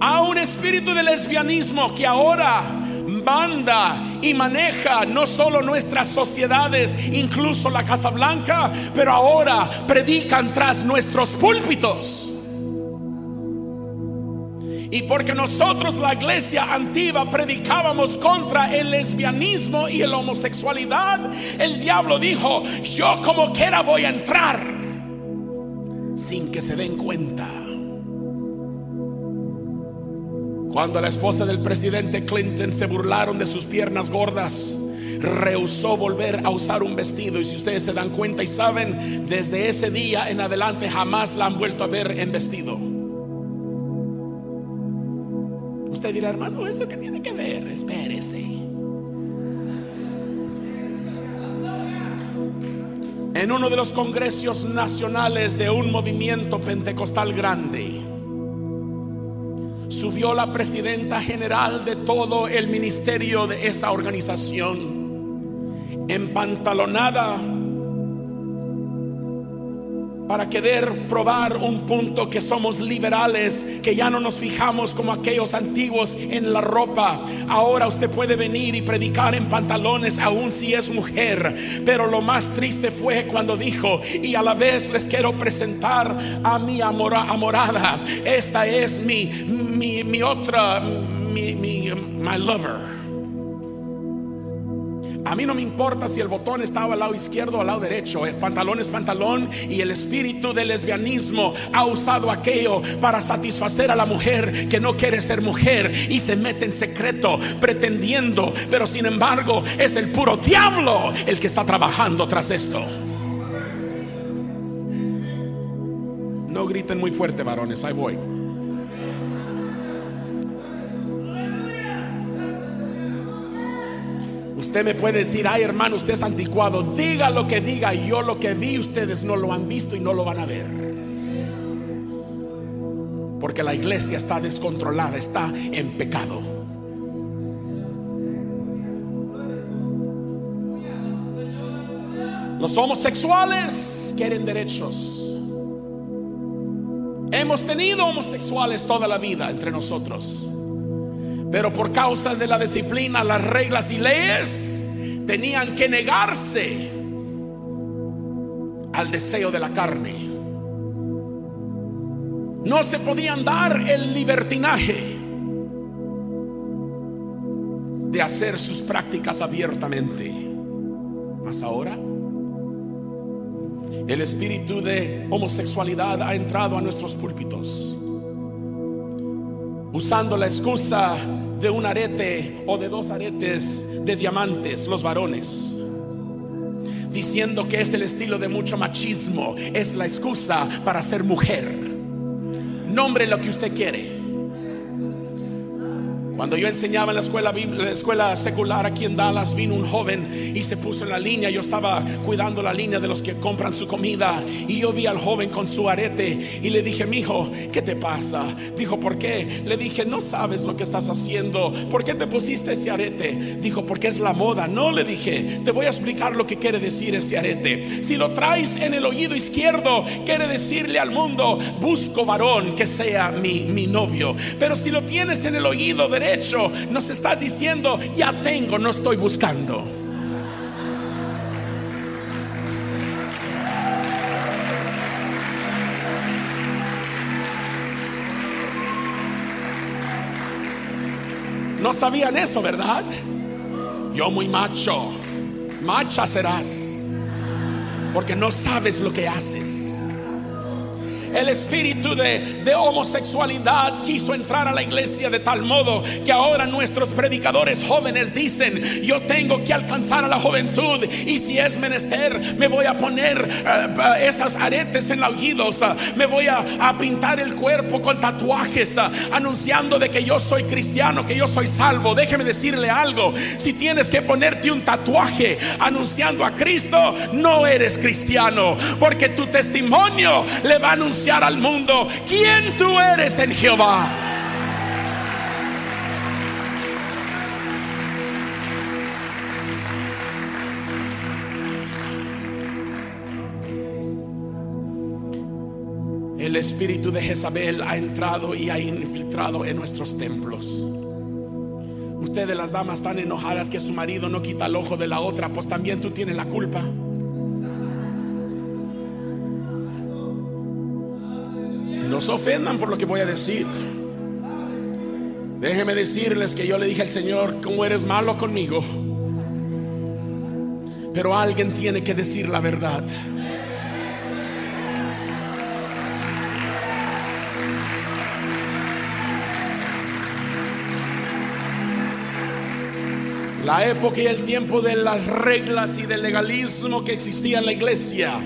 Hay un espíritu de lesbianismo que ahora manda y maneja no solo nuestras sociedades, incluso la Casa Blanca, pero ahora predican tras nuestros púlpitos. Y porque nosotros, la iglesia antigua, predicábamos contra el lesbianismo y la homosexualidad, el diablo dijo, yo como quiera voy a entrar sin que se den cuenta. Cuando la esposa del presidente Clinton se burlaron de sus piernas gordas, rehusó volver a usar un vestido. Y si ustedes se dan cuenta y saben, desde ese día en adelante jamás la han vuelto a ver en vestido. Usted dirá, hermano, ¿eso que tiene que ver? Espérese. En uno de los congresos nacionales de un movimiento pentecostal grande, subió la presidenta general de todo el ministerio de esa organización, empantalonada para querer probar un punto que somos liberales, que ya no nos fijamos como aquellos antiguos en la ropa. Ahora usted puede venir y predicar en pantalones aun si es mujer. Pero lo más triste fue cuando dijo, y a la vez les quiero presentar a mi amorada. Esta es mi, mi, mi otra, mi, mi, my lover. A mí no me importa si el botón estaba al lado izquierdo o al lado derecho. El pantalón es pantalón y el espíritu del lesbianismo ha usado aquello para satisfacer a la mujer que no quiere ser mujer y se mete en secreto pretendiendo. Pero sin embargo es el puro diablo el que está trabajando tras esto. No griten muy fuerte, varones. Ahí voy. Usted me puede decir, ay hermano, usted es anticuado. Diga lo que diga, yo lo que vi, ustedes no lo han visto y no lo van a ver. Porque la iglesia está descontrolada, está en pecado. Los homosexuales quieren derechos. Hemos tenido homosexuales toda la vida entre nosotros. Pero por causa de la disciplina, las reglas y leyes, tenían que negarse al deseo de la carne. No se podían dar el libertinaje de hacer sus prácticas abiertamente. Mas ahora el espíritu de homosexualidad ha entrado a nuestros púlpitos usando la excusa de un arete o de dos aretes de diamantes, los varones. Diciendo que es el estilo de mucho machismo, es la excusa para ser mujer. Nombre lo que usted quiere. Cuando yo enseñaba en la escuela, la escuela secular aquí en Dallas, vino un joven y se puso en la línea. Yo estaba cuidando la línea de los que compran su comida. Y yo vi al joven con su arete y le dije, mi hijo, ¿qué te pasa? Dijo, ¿por qué? Le dije, no sabes lo que estás haciendo. ¿Por qué te pusiste ese arete? Dijo, porque es la moda. No, le dije, te voy a explicar lo que quiere decir ese arete. Si lo traes en el oído izquierdo, quiere decirle al mundo, busco varón que sea mi, mi novio. Pero si lo tienes en el oído derecho, hecho, nos estás diciendo, ya tengo, no estoy buscando. No sabían eso, ¿verdad? Yo muy macho, macha serás, porque no sabes lo que haces. El espíritu de, de, homosexualidad quiso entrar a la iglesia de tal modo que ahora nuestros predicadores jóvenes dicen, yo tengo que alcanzar a la juventud y si es menester me voy a poner uh, esas aretes en los oídos, uh, me voy a, a, pintar el cuerpo con tatuajes anunciando de que yo soy cristiano, que yo soy salvo. Déjeme decirle algo, si tienes que ponerte un tatuaje anunciando a Cristo, no eres cristiano, porque tu testimonio le va a anunciar al mundo quién tú eres en Jehová. El espíritu de Jezabel ha entrado y ha infiltrado en nuestros templos. Ustedes las damas están enojadas que su marido no quita el ojo de la otra, pues también tú tienes la culpa. Se ofendan por lo que voy a decir. Déjenme decirles que yo le dije al Señor, ¿cómo eres malo conmigo? Pero alguien tiene que decir la verdad. La época y el tiempo de las reglas y del legalismo que existía en la iglesia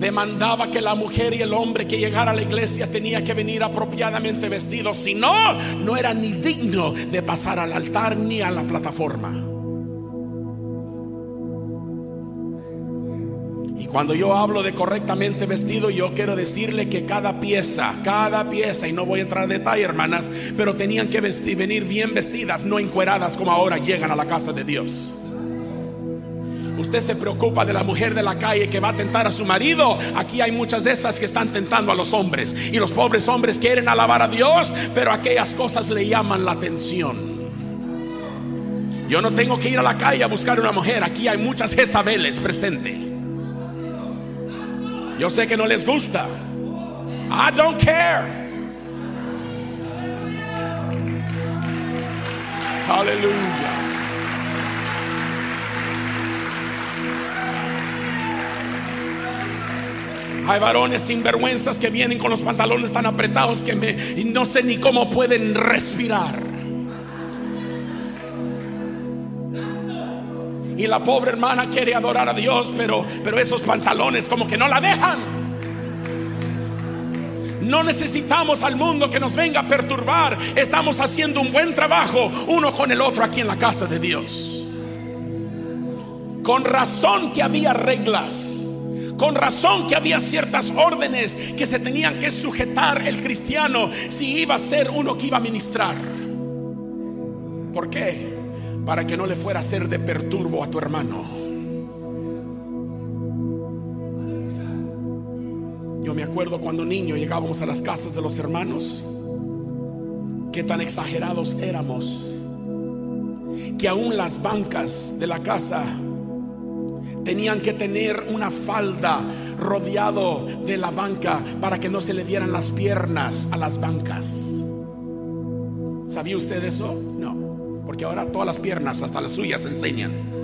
demandaba que la mujer y el hombre que llegara a la iglesia tenía que venir apropiadamente vestidos, si no, no era ni digno de pasar al altar ni a la plataforma. Y cuando yo hablo de correctamente vestido, yo quiero decirle que cada pieza, cada pieza, y no voy a entrar en detalle, hermanas, pero tenían que vestir, venir bien vestidas, no encueradas como ahora llegan a la casa de Dios. Usted se preocupa de la mujer de la calle que va a tentar a su marido. Aquí hay muchas de esas que están tentando a los hombres. Y los pobres hombres quieren alabar a Dios, pero aquellas cosas le llaman la atención. Yo no tengo que ir a la calle a buscar una mujer. Aquí hay muchas Jezabeles presentes. Yo sé que no les gusta. I don't care. Aleluya. Hay varones sinvergüenzas que vienen con los pantalones tan apretados que me, no sé ni cómo pueden respirar. Y la pobre hermana quiere adorar a Dios, pero, pero esos pantalones como que no la dejan. No necesitamos al mundo que nos venga a perturbar. Estamos haciendo un buen trabajo uno con el otro aquí en la casa de Dios. Con razón que había reglas. Con razón que había ciertas órdenes que se tenían que sujetar el cristiano si iba a ser uno que iba a ministrar. ¿Por qué? Para que no le fuera a ser de perturbo a tu hermano. Yo me acuerdo cuando niño llegábamos a las casas de los hermanos, qué tan exagerados éramos, que aún las bancas de la casa tenían que tener una falda rodeado de la banca para que no se le dieran las piernas a las bancas. ¿Sabía usted eso? No, porque ahora todas las piernas, hasta las suyas, enseñan.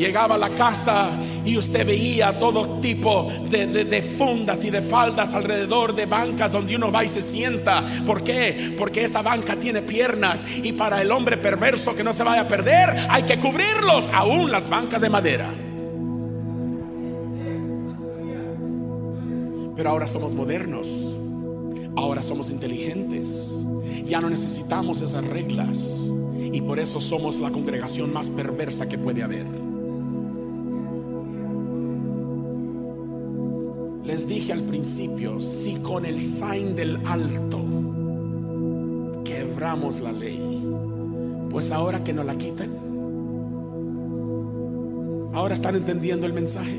Llegaba a la casa y usted veía todo tipo de, fundas y de faldas alrededor de bancas donde uno va y se sienta. ¿Por qué? Porque esa banca tiene piernas y para el hombre perverso que no se vaya a perder hay que cubrirlos, aún las bancas de madera. Pero ahora somos modernos, ahora somos inteligentes, ya no necesitamos esas reglas y por eso somos la congregación más perversa que puede haber. Dije al principio, si con el sign del alto quebramos la ley, pues ahora que no la quiten, ahora están entendiendo el mensaje.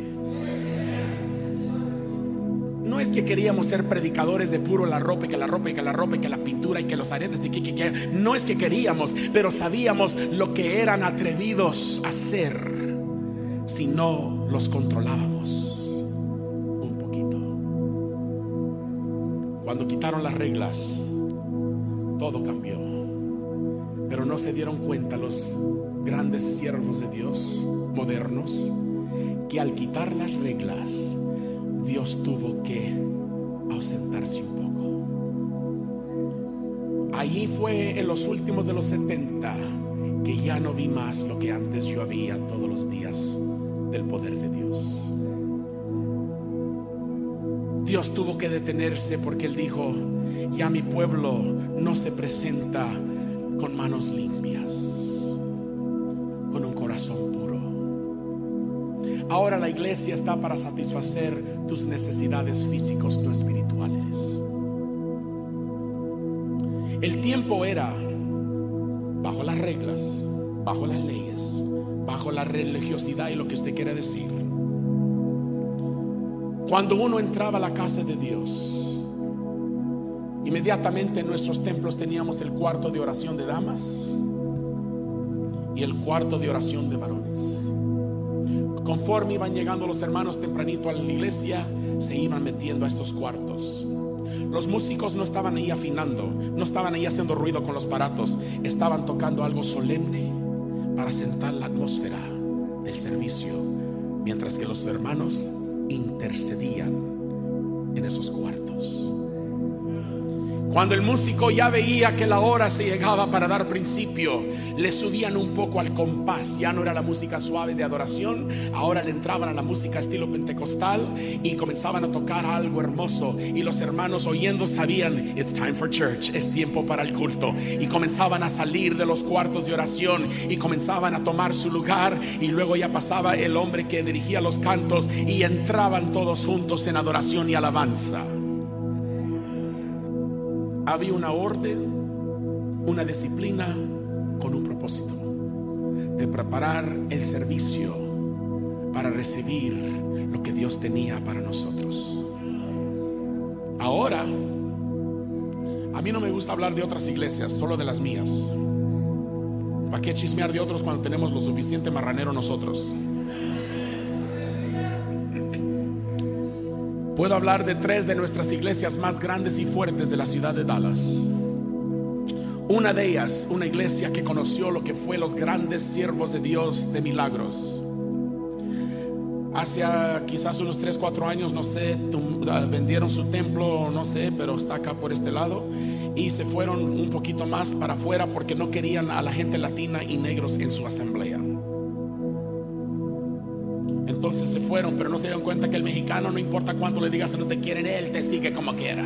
No es que queríamos ser predicadores de puro la ropa y que la ropa y que la ropa y que la pintura y que los aretes y que, que, que. no es que queríamos, pero sabíamos lo que eran atrevidos a hacer si no los controlábamos. Cuando quitaron las reglas, todo cambió. Pero no se dieron cuenta los grandes siervos de Dios modernos que al quitar las reglas, Dios tuvo que ausentarse un poco. Allí fue en los últimos de los 70 que ya no vi más lo que antes yo había todos los días del poder de Dios. Dios tuvo que detenerse porque Él dijo, ya mi pueblo no se presenta con manos limpias, con un corazón puro. Ahora la iglesia está para satisfacer tus necesidades físicos, no espirituales. El tiempo era bajo las reglas, bajo las leyes, bajo la religiosidad y lo que usted quiere decir. Cuando uno entraba a la casa de Dios, inmediatamente en nuestros templos teníamos el cuarto de oración de damas y el cuarto de oración de varones. Conforme iban llegando los hermanos tempranito a la iglesia, se iban metiendo a estos cuartos. Los músicos no estaban ahí afinando, no estaban ahí haciendo ruido con los paratos, estaban tocando algo solemne para sentar la atmósfera del servicio, mientras que los hermanos intercedían en esos cuartos. Cuando el músico ya veía que la hora se llegaba para dar principio, le subían un poco al compás. Ya no era la música suave de adoración, ahora le entraban a la música estilo pentecostal y comenzaban a tocar algo hermoso. Y los hermanos oyendo sabían, it's time for church, es tiempo para el culto. Y comenzaban a salir de los cuartos de oración y comenzaban a tomar su lugar. Y luego ya pasaba el hombre que dirigía los cantos y entraban todos juntos en adoración y alabanza había una orden, una disciplina con un propósito de preparar el servicio para recibir lo que Dios tenía para nosotros. Ahora, a mí no me gusta hablar de otras iglesias, solo de las mías. ¿Para qué chismear de otros cuando tenemos lo suficiente marranero nosotros? Puedo hablar de tres de nuestras iglesias más grandes y fuertes de la ciudad de Dallas. Una de ellas, una iglesia que conoció lo que fue los grandes siervos de Dios de milagros. Hace ah, quizás unos 3, 4 años, no sé, ah, vendieron su templo, no sé, pero está acá por este lado. Y se fueron un poquito más para afuera porque no querían a la gente latina y negros en su asamblea. Entonces se fueron, pero no se dieron cuenta que el mexicano, no importa cuánto le digas que no te quieren, él te sigue como quiera.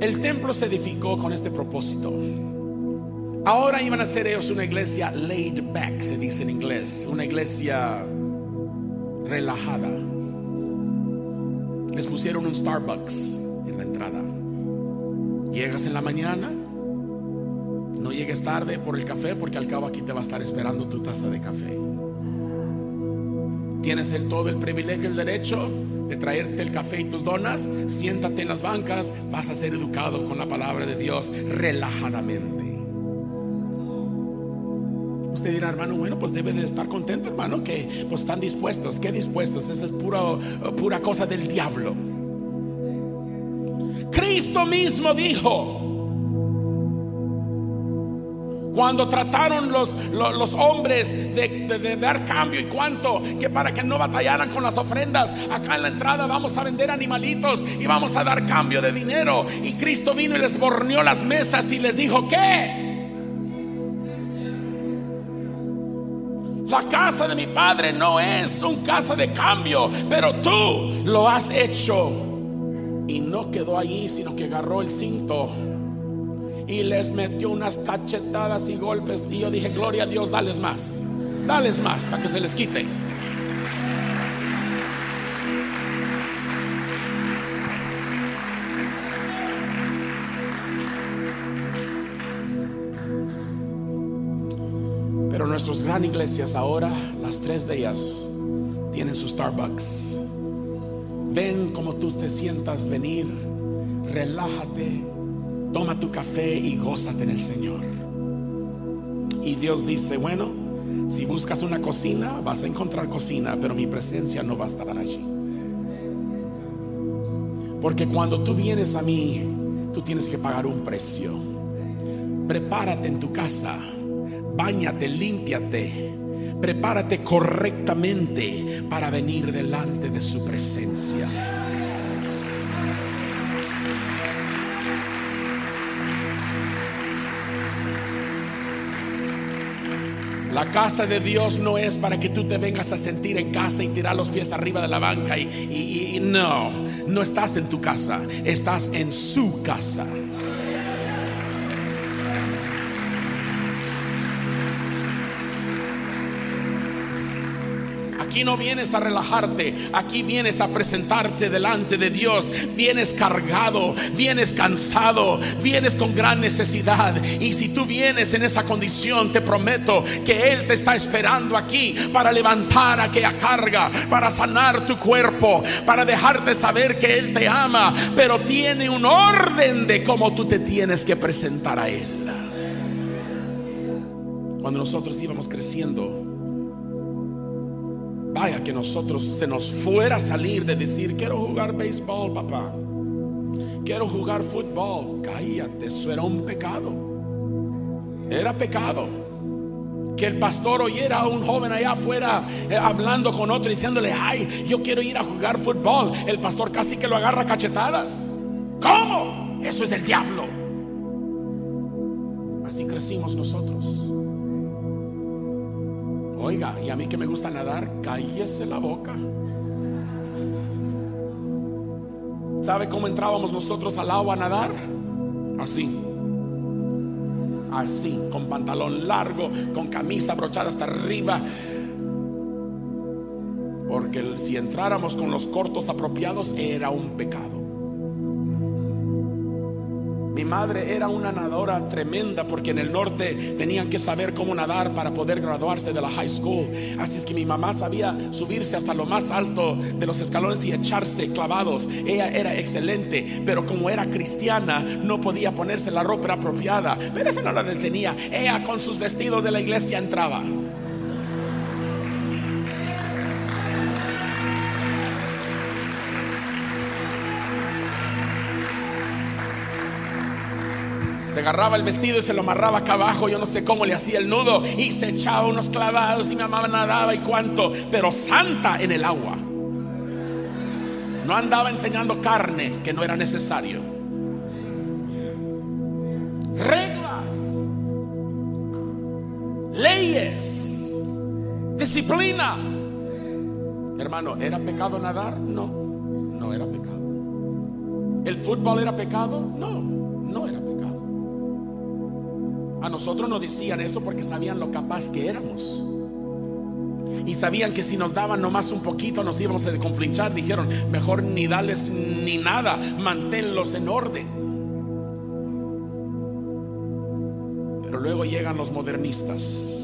El templo se edificó con este propósito. Ahora iban a ser ellos una iglesia laid back, se dice en inglés, una iglesia relajada. Les pusieron un Starbucks en la entrada. Llegas en la mañana, no llegues tarde por el café porque al cabo aquí te va a estar esperando tu taza de café. Tienes el todo el privilegio, el derecho de traerte el café y tus donas. Siéntate en las bancas, vas a ser educado con la palabra de Dios relajadamente. Usted dirá, hermano, bueno, pues debe de estar contento, hermano, que pues están dispuestos. ¿Qué dispuestos? Esa es pura, pura cosa del diablo. Cristo mismo dijo, cuando trataron los, los, hombres de, dar cambio y cuánto, que para que no batallaran con las ofrendas, acá en la entrada vamos a vender animalitos y vamos a dar cambio de dinero. Y Cristo vino y les borneó las mesas y les dijo, ¿qué? La casa de mi padre no es un casa de cambio, pero tú lo has hecho y no quedó allí, sino que agarró el cinto y les metió unas cachetadas y golpes. Y yo dije, gloria a Dios, dales más, dales más para que se les quite. Pero nuestras gran iglesias ahora, las tres de ellas, tienen su Starbucks Ven como tú te sientas venir, relájate, toma tu café y gózate en el Señor. Y Dios dice, bueno, si buscas una cocina, vas a encontrar cocina, pero mi presencia no va a estar allí. Porque cuando tú vienes a mí, tú tienes que pagar un precio. Prepárate en tu casa, Báñate, límpiate, prepárate correctamente para venir delante de su presencia. La casa de Dios no es para que tú te vengas a sentir en casa y tirar los pies arriba de la banca y, no, no estás en tu casa, estás en su casa. Aquí no vienes a relajarte, aquí vienes a presentarte delante de Dios. Vienes cargado, vienes cansado, vienes con gran necesidad. Y si tú vienes en esa condición, te prometo que Él te está esperando aquí para levantar aquella carga, para sanar tu cuerpo, para dejarte saber que Él te ama, pero tiene un orden de cómo tú te tienes que presentar a Él. Cuando nosotros íbamos creciendo, Vaya que nosotros se nos fuera a salir de decir, quiero jugar béisbol, papá. Quiero jugar fútbol. Cállate, eso era un pecado. Era pecado. Que el pastor oyera a un joven allá afuera eh, hablando con otro diciéndole, ay, yo quiero ir a jugar fútbol. El pastor casi que lo agarra cachetadas. ¿Cómo? Eso es del diablo. Así crecimos nosotros. Oiga, y a mí que me gusta nadar, cállese la boca. ¿Sabe cómo entrábamos nosotros al agua a nadar? Así. Así, con pantalón largo, con camisa brochada hasta arriba. Porque si entráramos con los cortos apropiados era un pecado. Mi madre era una nadadora tremenda porque en el norte tenían que saber cómo nadar para poder graduarse de la high school. Así es que mi mamá sabía subirse hasta lo más alto de los escalones y echarse clavados. Ella era excelente, pero como era cristiana no podía ponerse la ropa apropiada. Pero eso no la detenía. Ella con sus vestidos de la iglesia entraba. Se agarraba el vestido y se lo amarraba acá abajo. Yo no sé cómo le hacía el nudo. Y se echaba unos clavados y mi mamá nadaba y cuánto. Pero santa en el agua. No andaba enseñando carne que no era necesario. Reglas. Leyes. Disciplina. Hermano, ¿era pecado nadar? No, no era pecado. ¿El fútbol era pecado? No, no era pecado. A nosotros nos decían eso porque sabían lo capaz que éramos. Y sabían que si nos daban nomás un poquito nos íbamos a desconflinchar. Dijeron, mejor ni darles ni nada, manténlos en orden. Pero luego llegan los modernistas.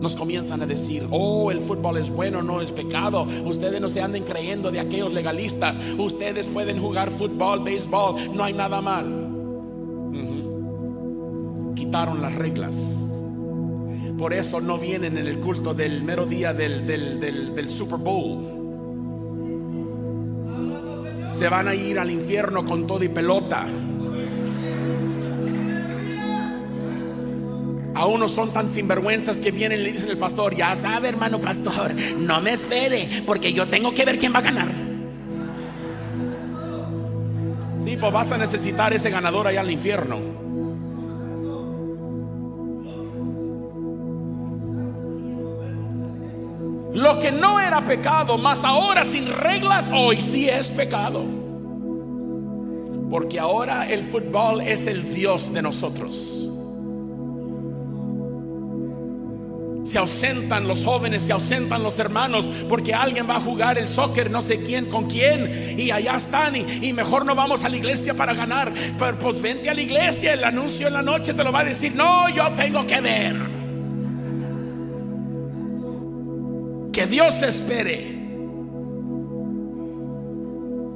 Nos comienzan a decir, oh, el fútbol es bueno, no es pecado. Ustedes no se anden creyendo de aquellos legalistas. Ustedes pueden jugar fútbol, béisbol, no hay nada mal las reglas. Por eso no vienen en el culto del mero día del, del, Super Bowl. Se van a ir al infierno con todo y pelota. A unos son tan sinvergüenzas que vienen y le dicen al pastor, ya sabe hermano pastor, no me espere, porque yo tengo que ver quién va a ganar. Sí, pues vas a necesitar ese ganador allá al infierno. Lo que no era pecado, más ahora sin reglas, hoy sí es pecado. Porque ahora el fútbol es el Dios de nosotros. Se ausentan los jóvenes, se ausentan los hermanos, porque alguien va a jugar el soccer, no sé quién con quién, y allá están, y, mejor no vamos a la iglesia para ganar. Pero pues vente a la iglesia, el anuncio en la noche te lo va a decir, no, yo tengo que ver. Que Dios espere.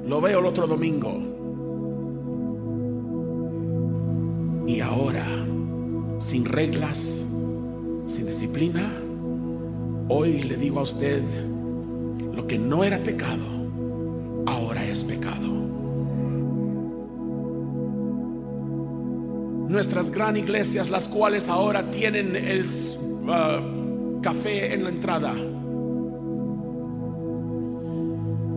Lo veo el otro domingo. Y ahora, sin reglas, sin disciplina, hoy le digo a usted, lo que no era pecado, ahora es pecado. nuestras gran iglesias, las cuales ahora tienen el uh, café en la entrada.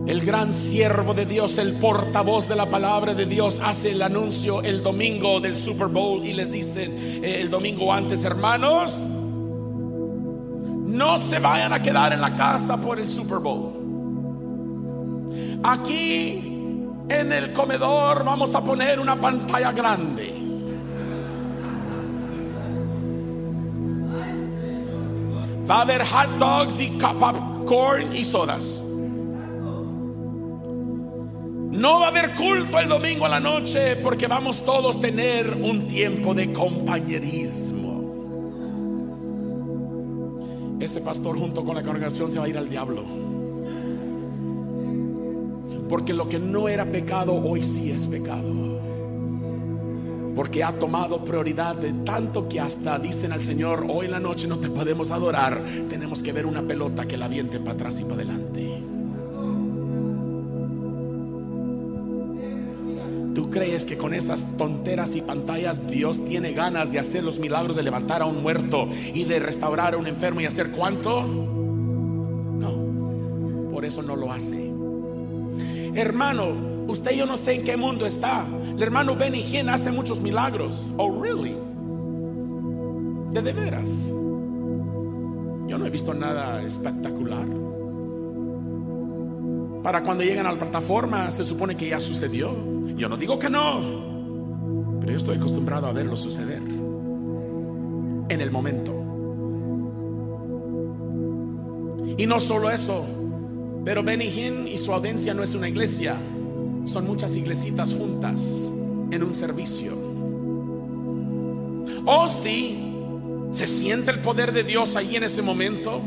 El gran siervo de Dios, el portavoz de la palabra de Dios, hace el anuncio el domingo del Super Bowl y les dicen eh, el domingo antes, hermanos, no se vayan a quedar en la casa por el Super Bowl. Aquí en el comedor vamos a poner una pantalla grande. Va a haber hot dogs y popcorn y sodas. No va a haber culto el domingo a la noche porque vamos todos a tener un tiempo de compañerismo. Ese pastor junto con la congregación se va a ir al diablo. Porque lo que no era pecado hoy sí es pecado. Porque ha tomado prioridad de tanto que hasta dicen al Señor, hoy en la noche no te podemos adorar, tenemos que ver una pelota que la aviente para atrás y para adelante. Crees que con esas tonteras y pantallas Dios tiene ganas de hacer los milagros de levantar a un muerto y de restaurar a un enfermo y hacer cuánto? No, por eso no lo hace. Hermano, usted yo no sé en qué mundo está. El hermano Benny Hinn hace muchos milagros. Oh, really? De de veras. Yo no he visto nada espectacular. Para cuando llegan a la plataforma se supone que ya sucedió. Yo no digo que no, pero yo estoy acostumbrado a verlo suceder en el momento. Y no solo eso, pero Benny y su audiencia no es una iglesia, son muchas iglesitas juntas en un servicio. Oh, sí, se siente el poder de Dios ahí en ese momento.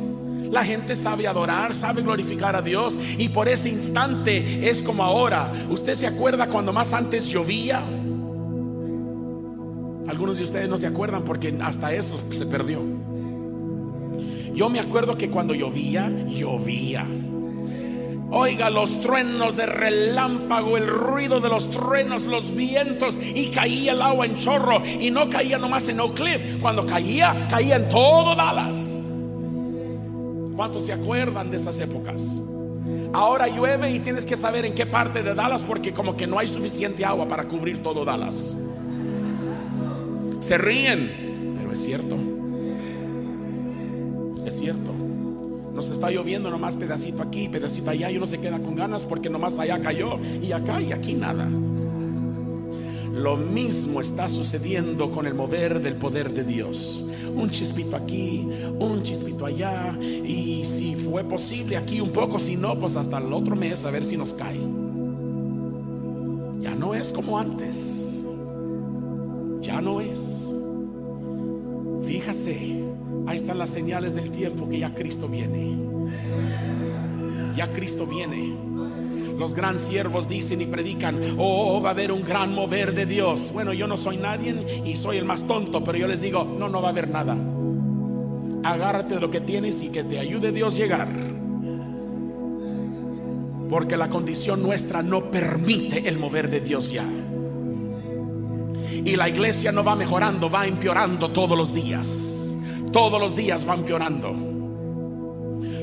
La gente sabe adorar, sabe glorificar a Dios y por ese instante es como ahora. ¿Usted se acuerda cuando más antes llovía? Algunos de ustedes no se acuerdan porque hasta eso se perdió. Yo me acuerdo que cuando llovía, llovía. Oiga los truenos de relámpago, el ruido de los truenos, los vientos y caía el agua en chorro y no caía nomás en Oak Cliff. Cuando caía, caía en todo Dallas. ¿Cuántos se acuerdan de esas épocas? Ahora llueve y tienes que saber en qué parte de Dallas porque como que no hay suficiente agua para cubrir todo Dallas. Se ríen, pero es cierto. Es cierto. Nos está lloviendo nomás pedacito aquí, pedacito allá y uno se queda con ganas porque nomás allá cayó y acá y aquí nada. Lo mismo está sucediendo con el mover del poder de Dios. Un chispito aquí, un chispito allá. Y si fue posible aquí un poco, si no, pues hasta el otro mes a ver si nos cae. Ya no es como antes. Ya no es. Fíjase, ahí están las señales del tiempo que ya Cristo viene. Ya Cristo viene. Los gran siervos dicen y predican, oh, va a haber un gran mover de Dios. Bueno, yo no soy nadie y soy el más tonto, pero yo les digo, no, no va a haber nada. Agárrate de lo que tienes y que te ayude Dios llegar. Porque la condición nuestra no permite el mover de Dios ya. Y la iglesia no va mejorando, va empeorando todos los días. Todos los días va empeorando.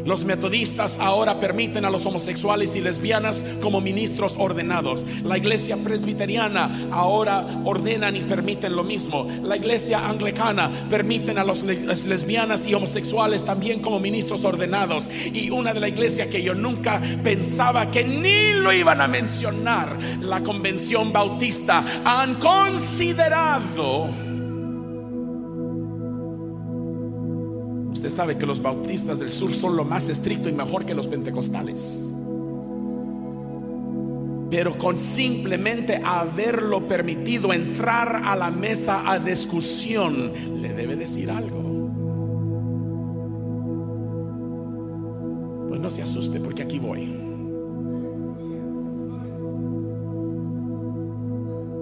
Los metodistas ahora permiten a los homosexuales y lesbianas como ministros ordenados. La iglesia presbiteriana ahora ordenan y permiten lo mismo. La iglesia anglicana permiten a los lesbianas y homosexuales también como ministros ordenados. Y una de la iglesia que yo nunca pensaba que ni lo iban a mencionar, la convención bautista, han considerado Usted sabe que los bautistas del sur son lo más estricto y mejor que los pentecostales. Pero con simplemente haberlo permitido entrar a la mesa a discusión, le debe decir algo. Pues no se asuste porque aquí voy.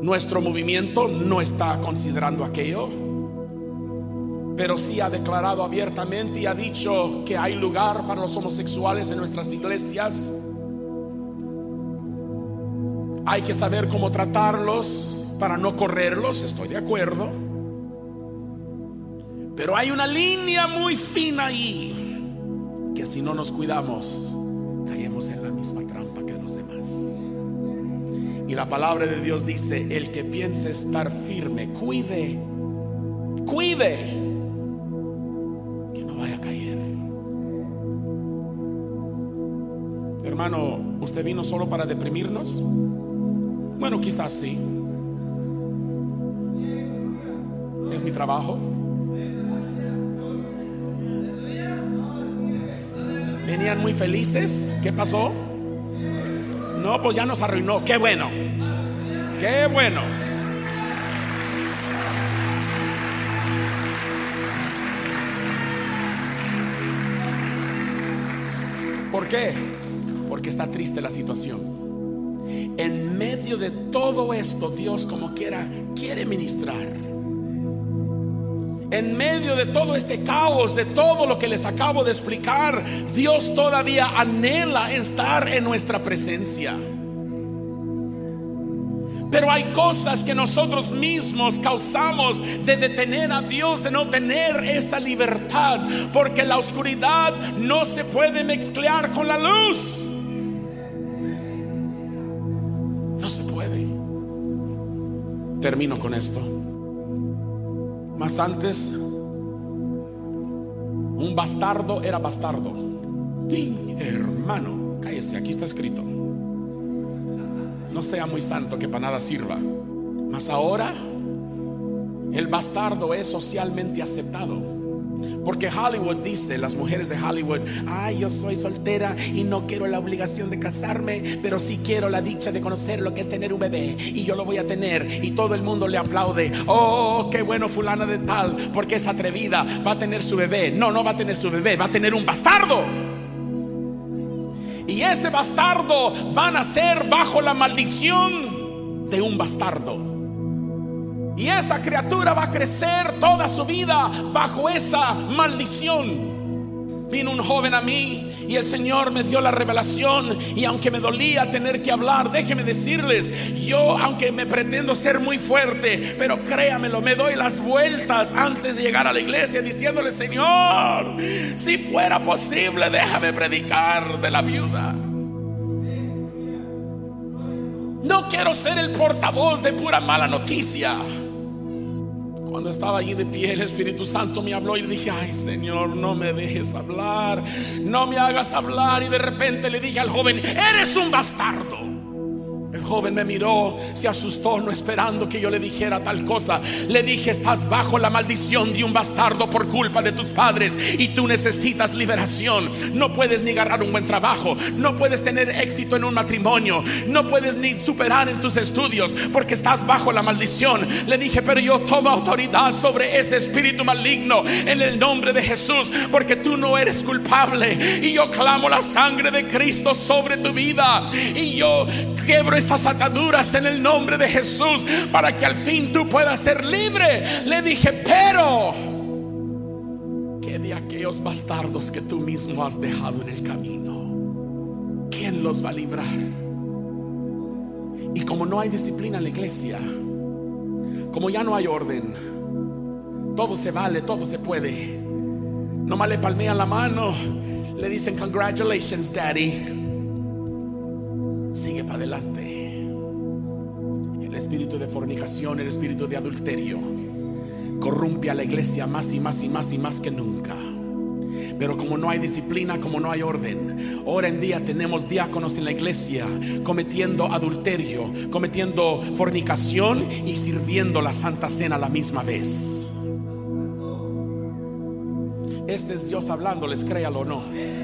Nuestro movimiento no está considerando aquello pero sí ha declarado abiertamente y ha dicho que hay lugar para los homosexuales en nuestras iglesias. Hay que saber cómo tratarlos, para no correrlos, estoy de acuerdo. Pero hay una línea muy fina ahí, que si no nos cuidamos, caemos en la misma trampa que los demás. Y la palabra de Dios dice, el que piense estar firme, cuide, cuide Hermano, ¿usted vino solo para deprimirnos? Bueno, quizás sí. Es mi trabajo. Venían muy felices. ¿Qué pasó? No, pues ya nos arruinó. Qué bueno. Qué bueno. ¿Por qué? Porque está triste la situación. En medio de todo esto, Dios como quiera quiere ministrar. En medio de todo este caos, de todo lo que les acabo de explicar, Dios todavía anhela estar en nuestra presencia. Pero hay cosas que nosotros mismos causamos de detener a Dios, de no tener esa libertad, porque la oscuridad no se puede mezclar con la luz. Termino con esto. Más antes, un bastardo era bastardo. ¡Ping! Hermano, cállese, aquí está escrito. No sea muy santo que para nada sirva. Mas ahora, el bastardo es socialmente aceptado. Porque Hollywood dice, las mujeres de Hollywood, ay, yo soy soltera y no quiero la obligación de casarme, pero sí quiero la dicha de conocer lo que es tener un bebé y yo lo voy a tener y todo el mundo le aplaude. Oh, qué bueno fulana de tal, porque es atrevida, va a tener su bebé. No, no va a tener su bebé, va a tener un bastardo. Y ese bastardo va a nacer bajo la maldición de un bastardo. Y esa criatura va a crecer toda su vida bajo esa maldición. Vino un joven a mí y el Señor me dio la revelación y aunque me dolía tener que hablar, déjeme decirles, yo aunque me pretendo ser muy fuerte, pero créamelo, me doy las vueltas antes de llegar a la iglesia diciéndole, Señor, si fuera posible, déjame predicar de la viuda. No quiero ser el portavoz de pura mala noticia. Cuando estaba allí de pie, el Espíritu Santo me habló y dije, ay Señor, no me dejes hablar, no me hagas hablar. Y de repente le dije al joven, eres un bastardo. El joven me miró, se asustó, no esperando que yo le dijera tal cosa. Le dije, estás bajo la maldición de un bastardo por culpa de tus padres y tú necesitas liberación. No puedes ni agarrar un buen trabajo, no puedes tener éxito en un matrimonio, no puedes ni superar en tus estudios porque estás bajo la maldición. Le dije, pero yo tomo autoridad sobre ese espíritu maligno en el nombre de Jesús porque tú no eres culpable. Y yo clamo la sangre de Cristo sobre tu vida y yo quebro esas ataduras en el nombre de Jesús para que al fin tú puedas ser libre. Le dije, pero que de aquellos bastardos que tú mismo has dejado en el camino, ¿quién los va a librar? Y como no hay disciplina en la iglesia, como ya no hay orden, todo se vale, todo se puede. Nomás le palmean la mano, le dicen congratulations, daddy. Sigue para adelante. El espíritu de fornicación, el espíritu de adulterio, corrompe a la iglesia más y más y más y más que nunca. Pero como no hay disciplina, como no hay orden, ahora en día tenemos diáconos en la iglesia cometiendo adulterio, cometiendo fornicación y sirviendo la Santa Cena a la misma vez. Este es Dios hablándoles, créalo o no.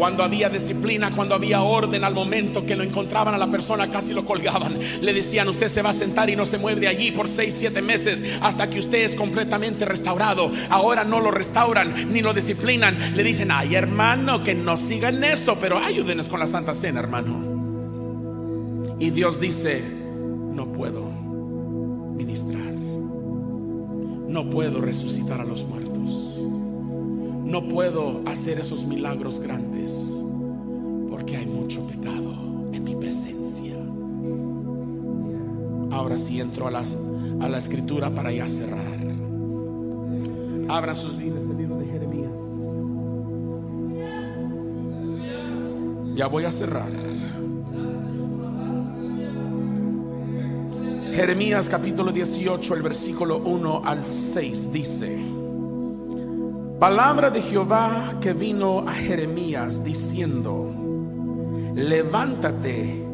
Cuando había disciplina, cuando había orden, al momento que lo encontraban a la persona, casi lo colgaban. Le decían, usted se va a sentar y no se mueve de allí por seis, siete meses hasta que usted es completamente restaurado. Ahora no lo restauran ni lo disciplinan. Le dicen, ay hermano, que no sigan eso, pero ayúdenos con la Santa Cena, hermano. Y Dios dice, no puedo ministrar. No puedo resucitar a los muertos no puedo hacer esos milagros grandes porque hay mucho pecado en mi presencia. Ahora sí entro a, a la escritura para ya cerrar. Abra sus Biblias el libro de Jeremías. Ya voy a cerrar. Jeremías capítulo 18, el versículo 1 al 6 dice, palabra de Jehová que vino a Jeremías diciendo, levántate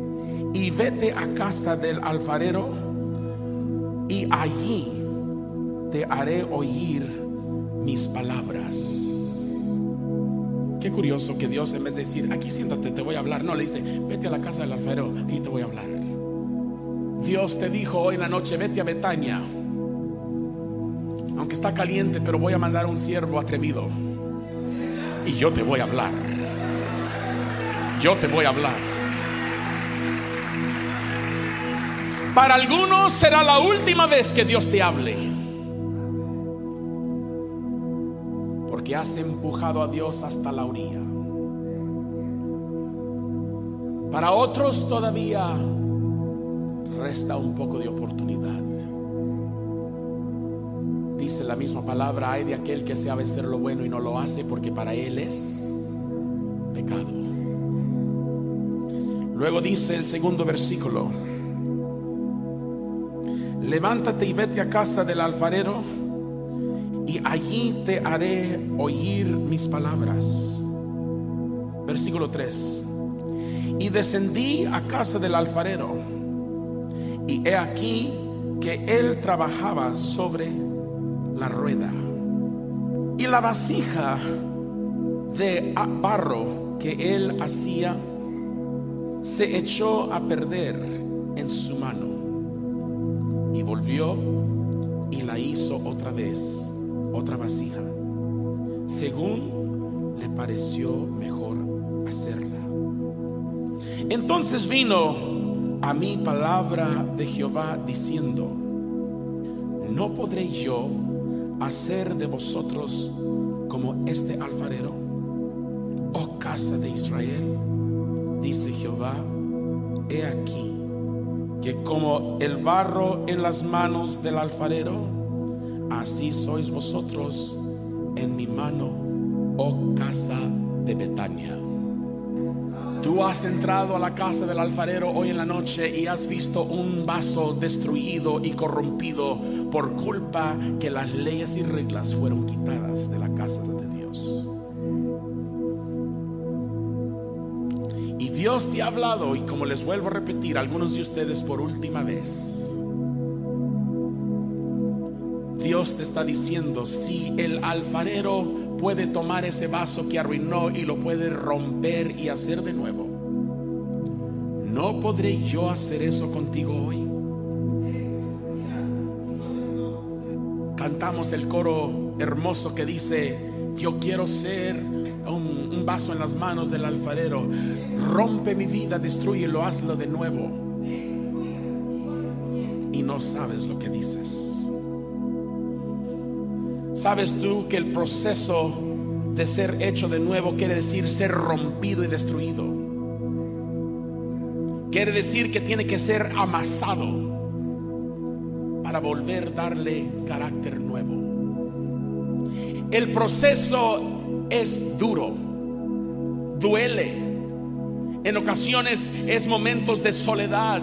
y vete a casa del alfarero y allí te haré oír mis palabras. Qué curioso que Dios en vez de decir, aquí siéntate, te voy a hablar, no, le dice, vete a la casa del alfarero y te voy a hablar. Dios te dijo hoy en la noche, vete a Betania. Aunque está caliente, pero voy a mandar un siervo atrevido. Y yo te voy a hablar. Yo te voy a hablar. Para algunos será la última vez que Dios te hable. Porque has empujado a Dios hasta la orilla. Para otros todavía resta un poco de oportunidad. Dice la misma palabra, hay de aquel que sabe hacer lo bueno y no lo hace porque para él es pecado. Luego dice el segundo versículo, levántate y vete a casa del alfarero y allí te haré oír mis palabras. Versículo 3. Y descendí a casa del alfarero y he aquí que él trabajaba sobre la rueda. Y la vasija de barro que él hacía se echó a perder en su mano. Y volvió y la hizo otra vez, otra vasija, según le pareció mejor hacerla. Entonces vino a mi palabra de Jehová diciendo, ¿no podré yo hacer de vosotros como este alfarero? Oh casa de Israel, dice Jehová, he aquí que como el barro en las manos del alfarero, así sois vosotros en mi mano, oh casa de Betania. Tú has entrado a la casa del alfarero hoy en la noche y has visto un vaso destruido y corrompido por culpa que las leyes y reglas fueron quitadas de la casa de Dios. Y Dios te ha hablado y como les vuelvo a repetir, algunos de ustedes por última vez. Dios te está diciendo, si el alfarero puede tomar ese vaso que arruinó y lo puede romper y hacer de nuevo. ¿No podré yo hacer eso contigo hoy? Cantamos el coro hermoso que dice, yo quiero ser un, vaso en las manos del alfarero. Rompe mi vida, destruyelo, hazlo de nuevo. Y no sabes lo que dices. ¿Sabes tú que el proceso de ser hecho de nuevo quiere decir ser rompido y destruido? Quiere decir que tiene que ser amasado para volver a darle carácter nuevo. El proceso es duro, duele. En ocasiones es momentos de soledad,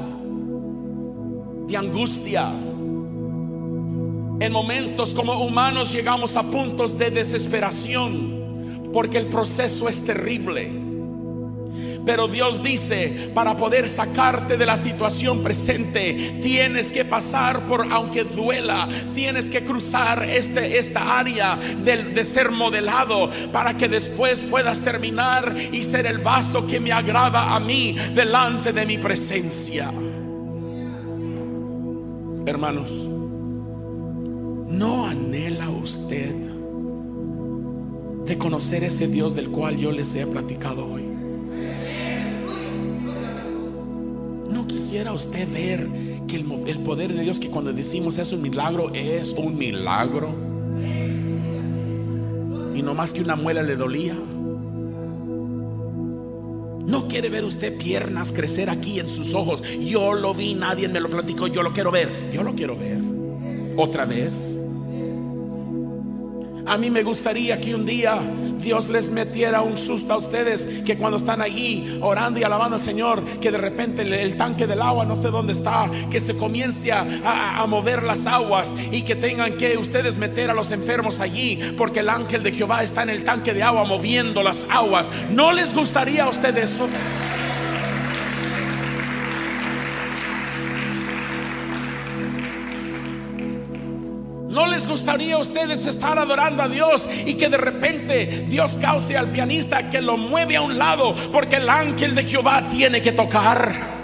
de angustia en momentos como humanos llegamos a puntos de desesperación porque el proceso es terrible. Pero Dios dice, para poder sacarte de la situación presente, tienes que pasar por, aunque duela, tienes que cruzar este, esta área de, de ser modelado para que después puedas terminar y ser el vaso que me agrada a mí delante de mi presencia. Hermanos, ¿No anhela usted de conocer ese Dios del cual yo les he platicado hoy? ¿No quisiera usted ver que el, poder de Dios que cuando decimos es un milagro es un milagro? Y no más que una muela le dolía. No quiere ver usted piernas crecer aquí en sus ojos. Yo lo vi, nadie me lo platicó, yo lo quiero ver. Yo lo quiero ver. Otra vez. A mí me gustaría que un día Dios les metiera un susto a ustedes, que cuando están allí orando y alabando al Señor, que de repente el, tanque del agua, no sé dónde está, que se comience a, a, mover las aguas y que tengan que ustedes meter a los enfermos allí, porque el ángel de Jehová está en el tanque de agua moviendo las aguas. ¿No les gustaría a ustedes eso? ¿No les gustaría a ustedes estar adorando a Dios y que de repente Dios cause al pianista que lo mueve a un lado porque el ángel de Jehová tiene que tocar?